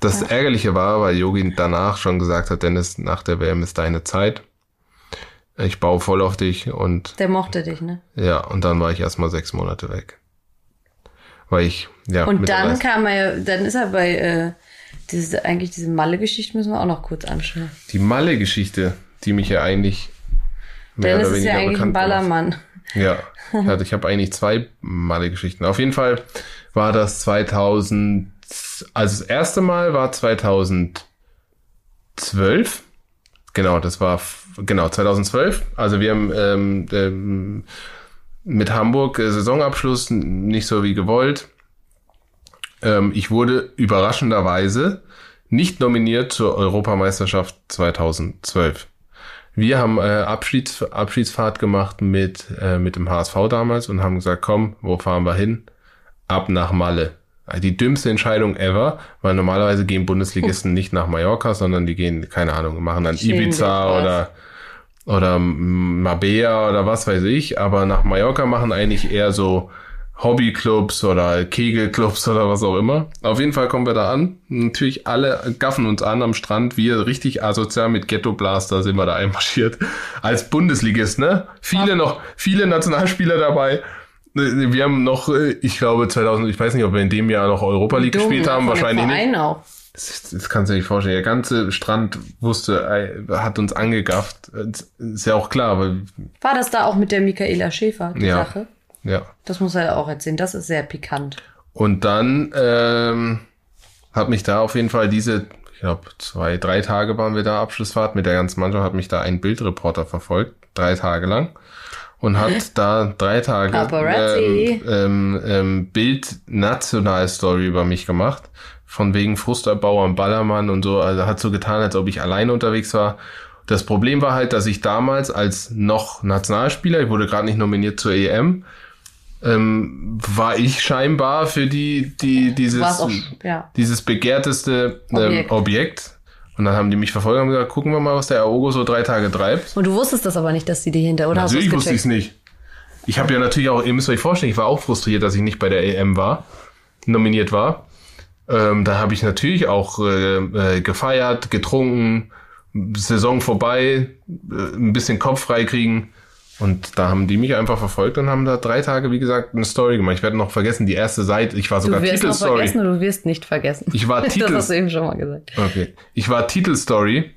Das Ärgerliche war, weil Yogi danach schon gesagt hat, Dennis, nach der WM ist deine Zeit. Ich baue voll auf dich und Der mochte dich, ne? ja, und dann war ich erstmal sechs Monate weg. Weil ich, ja, Und dann kam er, dann ist er bei, äh, diese, eigentlich diese Malle-Geschichte müssen wir auch noch kurz anschauen. die Malle-Geschichte, die mich ja eigentlich mehr Dennis oder ist weniger ja eigentlich ein Ballermann. Ja, ich, habe eigentlich zwei Malle-Geschichten. Auf jeden Fall war das 2000, also das erste Mal war 2012. Genau, das war, genau, 2012. Also wir haben ähm, ähm, mit Hamburg äh, Saisonabschluss nicht so wie gewollt. Ähm, ich wurde überraschenderweise nicht nominiert zur Europameisterschaft 2012. Wir haben äh, Abschieds, Abschiedsfahrt gemacht mit, äh, mit dem HSV damals und haben gesagt, komm, wo fahren wir hin? Ab nach Malle. Also Die dümmste Entscheidung ever, weil normalerweise gehen Bundesligisten nicht nach Mallorca, sondern die gehen, keine Ahnung, machen dann dich Ibiza oder, oder Mabea oder was weiß ich, aber nach Mallorca machen eigentlich eher so Hobbyclubs oder Kegelclubs [laughs] oder was auch immer. Auf jeden Fall kommen wir da an. Natürlich alle gaffen uns an am Strand. Wir richtig asozial mit Ghetto Blaster sind wir da einmarschiert. Als Bundesligist, ne? Viele noch, viele Nationalspieler dabei. Wir haben noch, äh, ich glaube 2000, ich weiß nicht, ob wir in dem Jahr noch Europa League Dumm, gespielt haben, wahrscheinlich nicht. Auch. Das, das kannst du dir nicht vorstellen. Der ganze Strand wusste, äh, hat uns angegafft. Ist ja auch klar, weil, War das da auch mit der Michaela Schäfer, die Ja. Sache? Ja. Das muss er auch erzählen. Das ist sehr pikant. Und dann ähm, hat mich da auf jeden Fall diese, ich glaube, zwei, drei Tage waren wir da Abschlussfahrt mit der ganzen Mannschaft, hat mich da ein Bildreporter verfolgt, drei Tage lang. Und hat [laughs] da drei Tage ähm, ähm, ähm, Bild-National-Story über mich gemacht. Von wegen Frusterbauer und Ballermann und so. Also hat so getan, als ob ich alleine unterwegs war. Das Problem war halt, dass ich damals als noch Nationalspieler, ich wurde gerade nicht nominiert zur EM, ähm, war ich scheinbar für die, die dieses, auch, ja. dieses begehrteste ähm, Objekt. Objekt. Und dann haben die mich verfolgt und gesagt, gucken wir mal, was der Aogo so drei Tage treibt. Und du wusstest das aber nicht, dass sie die hinter, oder Natürlich wusste ich es nicht. Ich habe ja natürlich auch, ihr müsst euch vorstellen, ich war auch frustriert, dass ich nicht bei der EM war, nominiert war. Ähm, da habe ich natürlich auch äh, äh, gefeiert, getrunken, Saison vorbei, äh, ein bisschen Kopf frei kriegen. Und da haben die mich einfach verfolgt und haben da drei Tage, wie gesagt, eine Story gemacht. Ich werde noch vergessen, die erste Seite, ich war Du sogar wirst noch Titelstory. vergessen du wirst nicht vergessen. Ich war [laughs] Das Titel- hast du eben schon mal gesagt. Okay. Ich war Titelstory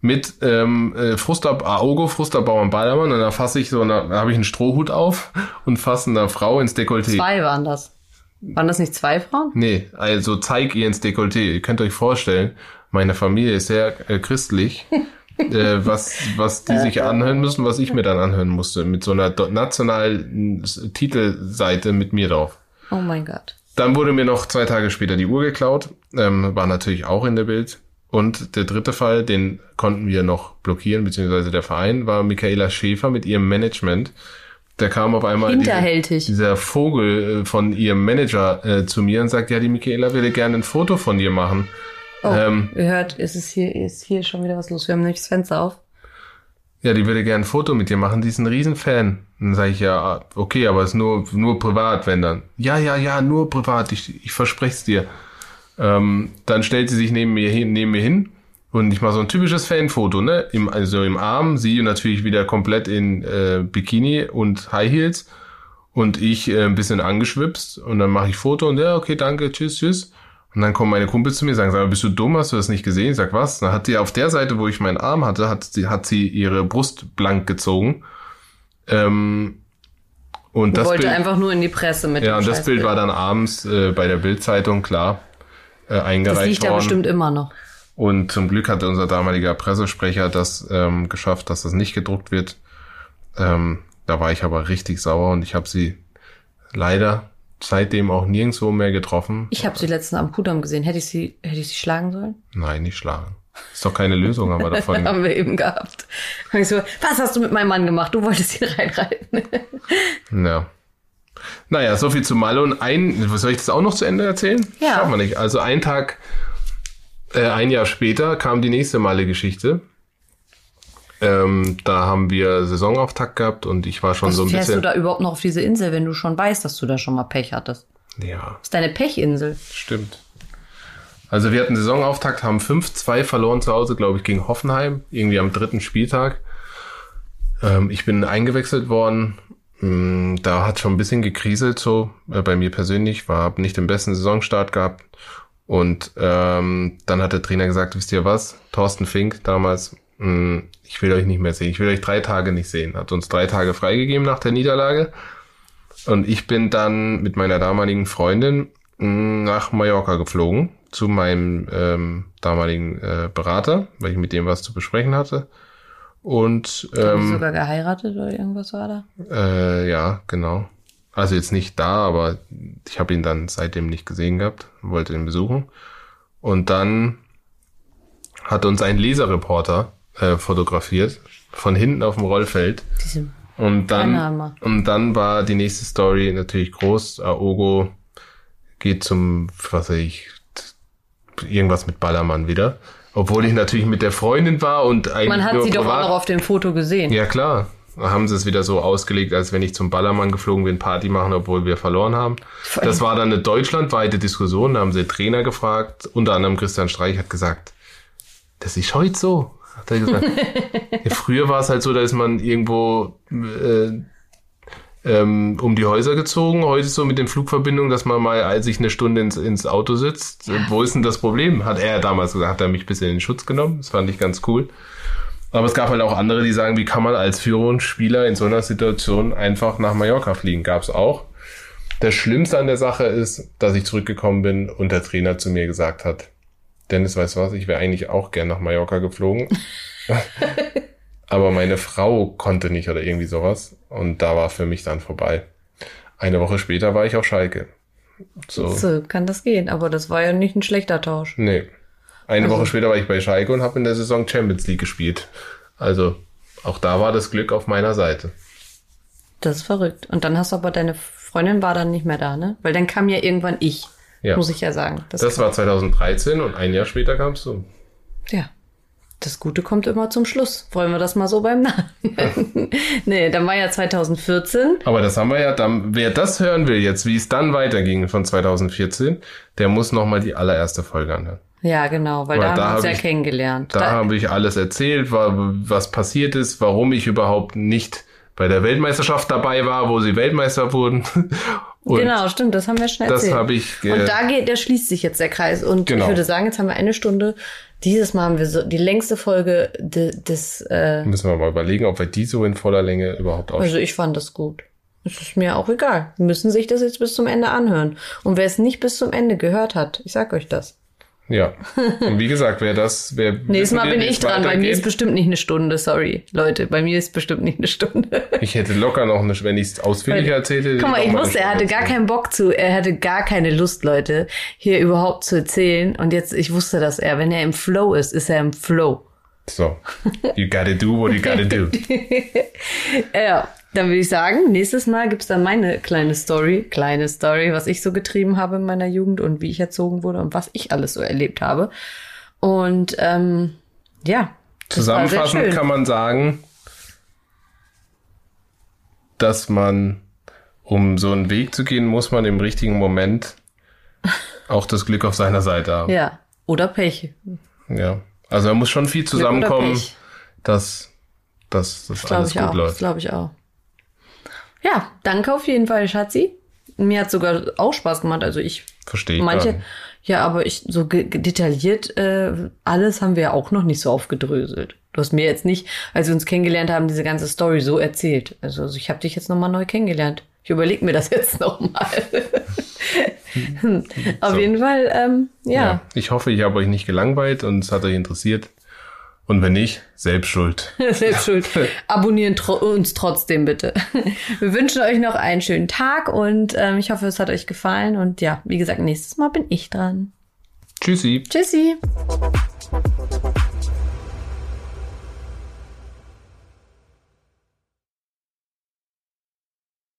mit ähm, äh, Frustab, Aogo, Frusterbauer und Ballermann und da fasse ich so, da habe ich einen Strohhut auf und fasse einer Frau ins Dekolleté. Zwei waren das. Waren das nicht zwei Frauen? Nee, also zeig ihr ins Dekolleté. Ihr könnt euch vorstellen, meine Familie ist sehr äh, christlich. [laughs] äh, was, was die sich anhören müssen, was ich mir dann anhören musste, mit so einer nationalen äh, Titelseite mit mir drauf. Oh mein Gott. Dann wurde mir noch zwei Tage später die Uhr geklaut, ähm, war natürlich auch in der Bild. Und der dritte Fall, den konnten wir noch blockieren, beziehungsweise der Verein, war Michaela Schäfer mit ihrem Management. Der kam auf einmal. Diese, dieser Vogel äh, von ihrem Manager äh, zu mir und sagt, ja, die Michaela würde gerne ein Foto von dir machen. Oh, Ähm, ihr hört, ist es hier, ist hier schon wieder was los. Wir haben nämlich das Fenster auf. Ja, die würde gerne ein Foto mit dir machen, die ist ein Riesenfan. Dann sage ich, ja, okay, aber es ist nur, nur privat, wenn dann. Ja, ja, ja, nur privat, ich, ich verspreche es dir. Ähm, dann stellt sie sich neben mir hin, neben mir hin und ich mache so ein typisches Fanfoto, ne? Im, also im Arm, sie natürlich wieder komplett in äh, Bikini und High Heels und ich äh, ein bisschen angeschwipst und dann mache ich Foto und ja, okay, danke, tschüss, tschüss. Und dann kommen meine Kumpels zu mir und sagen, sag bist du dumm, hast du das nicht gesehen? Ich sag, was? Dann hat sie auf der Seite, wo ich meinen Arm hatte, hat sie, hat sie ihre Brust blank gezogen. Ähm, und Ich das wollte Bild, einfach nur in die Presse mit ja, und das. Bild war dann abends äh, bei der Bildzeitung klar äh, Das eingereicht liegt da worden. bestimmt immer noch. Und zum Glück hatte unser damaliger Pressesprecher das ähm, geschafft, dass das nicht gedruckt wird. Ähm, da war ich aber richtig sauer und ich habe sie leider seitdem auch nirgendwo mehr getroffen. Ich habe sie letztens am Kudamm gesehen. Hätte ich sie, hätte ich sie schlagen sollen? Nein, nicht schlagen. Ist doch keine Lösung, aber [laughs] davon. haben wir eben gehabt. Und ich so, was hast du mit meinem Mann gemacht? Du wolltest ihn [laughs] reinreiten. Ja. Naja, so viel zu Malle und ein, soll ich das auch noch zu Ende erzählen? Ja. Schaffen wir nicht. Also ein Tag, äh, ein Jahr später kam die nächste Malle-Geschichte. Ähm, da haben wir Saisonauftakt gehabt und ich war schon Was so ein fährst bisschen. du da überhaupt noch auf diese Insel, wenn du schon weißt, dass du da schon mal Pech hattest? ja, Das ist deine Pechinsel. stimmt. Also wir hatten Saisonauftakt, haben 5-2 verloren zu Hause, glaube ich, gegen Hoffenheim, irgendwie am dritten Spieltag. Ähm, ich bin eingewechselt worden. Mm, Da hat schon ein bisschen gekriselt so äh, bei mir persönlich, war hab nicht den besten Saisonstart gehabt. Und ähm, dann hat der Trainer gesagt, wisst ihr was, Thorsten Fink damals, ich will euch nicht mehr sehen, ich will euch drei Tage nicht sehen. Hat uns drei Tage freigegeben nach der Niederlage. Und ich bin dann mit meiner damaligen Freundin mh, nach Mallorca geflogen zu meinem ähm, damaligen äh, Berater, weil ich mit dem was zu besprechen hatte. Und ähm, sogar geheiratet oder irgendwas war da? äh, ja, genau. Also jetzt nicht da, aber ich habe ihn dann seitdem nicht gesehen gehabt, wollte ihn besuchen. Und dann hat uns ein Leserreporter äh, fotografiert, von hinten auf dem Rollfeld. Diese Und dann, und dann war die nächste Story natürlich groß. Aogo geht zum, was weiß ich, irgendwas mit Ballermann wieder. Obwohl ich natürlich mit der Freundin war und eigentlich Man hat sie doch auch noch auf dem Foto gesehen. ja, klar. Da haben sie es wieder so ausgelegt, als wenn ich zum Ballermann geflogen bin, Party machen, obwohl wir verloren haben. Voll. Das war dann eine deutschlandweite Diskussion. Da haben sie Trainer gefragt. Unter anderem Christian Streich hat gesagt, das ist heute so. Hat er gesagt. [laughs] ja, früher war es halt so, da ist man irgendwo äh, ähm, um die Häuser gezogen. Heute ist so mit den Flugverbindungen, dass man mal als sich eine Stunde ins, ins Auto sitzt. Wo ist denn das Problem? Hat er damals gesagt, hat er mich ein bisschen in den Schutz genommen. Das fand ich ganz cool. Aber es gab halt auch andere, die sagen, wie kann man als Führungsspieler in so einer Situation einfach nach Mallorca fliegen? Gab's auch. Das Schlimmste an der Sache ist, dass ich zurückgekommen bin und der Trainer zu mir gesagt hat, Dennis, weißt du was, ich wäre eigentlich auch gern nach Mallorca geflogen. [laughs] Aber meine Frau konnte nicht oder irgendwie sowas. Und da war für mich dann vorbei. Eine Woche später war ich auf Schalke. So. So kann das gehen, aber das war ja nicht ein schlechter Tausch. Nee. Eine Also- Woche später war ich bei Schalke und habe in der Saison Champions League gespielt. Also auch da war das Glück auf meiner Seite. Das ist verrückt. Und dann hast du aber deine Freundin war dann nicht mehr da, ne? Weil dann kam ja irgendwann ich. Ja. Muss ich ja sagen. Das, Das war 2013 und ein Jahr später kamst du. ja. Das Gute kommt immer zum Schluss. Wollen wir das mal so beim Namen? [laughs] nee, dann war ja 2014. Aber das haben wir ja, dann, wer das hören will jetzt, wie es dann weiterging von 2014, der muss nochmal die allererste Folge anhören. Ja, genau, weil Weil da haben da wir uns hab ja ich- kennengelernt. Da, habe ich alles erzählt, wa- was passiert ist, warum ich überhaupt nicht bei der Weltmeisterschaft dabei war, wo sie Weltmeister wurden. [laughs] Und genau, stimmt, das haben wir schon das habe ich, äh, Und da geht, da schließt sich jetzt der Kreis. Und Genau. ich würde sagen, jetzt haben wir eine Stunde. Dieses Mal haben wir so die längste Folge de, des. Äh, müssen wir mal überlegen, ob wir die so in voller Länge überhaupt aus. also ich fand das gut. Es ist mir auch egal. Müssen sich das jetzt bis zum Ende anhören. Und wer es nicht bis zum Ende gehört hat, ich sag euch das. Ja. Und wie gesagt, wer das, wer [laughs] Nächstes Mal bin ich dran. Bei mir ist bestimmt nicht eine Stunde, sorry. Leute, bei mir ist bestimmt nicht eine Stunde. Ich hätte locker noch eine, wenn ich es ausführlicher erzählte. hätte Guck mal, ich wusste, er hatte gar keinen Bock zu, er hatte gar keine Lust, Leute, hier überhaupt zu erzählen. Und jetzt, ich wusste, dass er, wenn er im Flow ist, ist er im Flow. So. You gotta do what you gotta do. [laughs] Ja, dann würde ich sagen, nächstes Mal gibt's dann meine kleine Story, kleine Story, was ich so getrieben habe in meiner Jugend und wie ich erzogen wurde und was ich alles so erlebt habe. Und ähm, ja, das Zusammenfassend kann man sagen, dass man, um so einen Weg zu gehen, muss man im richtigen Moment [laughs] auch das Glück auf seiner Seite haben. Ja, oder Pech. Ja. Also da muss schon viel zusammenkommen, dass, dass das Glaube alles gut auch. läuft. Glaube ich auch. Ja, danke auf jeden Fall, Schatzi. Mir hat sogar auch Spaß gemacht. Also ich Verstehe manche, ja, aber ich so detailliert äh, alles haben wir ja auch noch nicht so aufgedröselt. Du hast mir jetzt nicht, als wir uns kennengelernt haben, diese ganze Story so erzählt. Also, also ich habe dich jetzt nochmal neu kennengelernt. Ich überlege mir das [laughs] jetzt nochmal. Auf So. jeden Fall, ähm, ja. Ja. Ich hoffe, ich habe euch nicht gelangweilt und es hat euch interessiert. Und wenn nicht, selbst schuld. [laughs] Selbst schuld. [laughs] Abonnieren tro uns trotzdem bitte. [laughs] Wir wünschen euch noch einen schönen Tag und ähm, ich hoffe, es hat euch gefallen. Und ja, wie gesagt, nächstes Mal bin ich dran. Tschüssi. Tschüssi.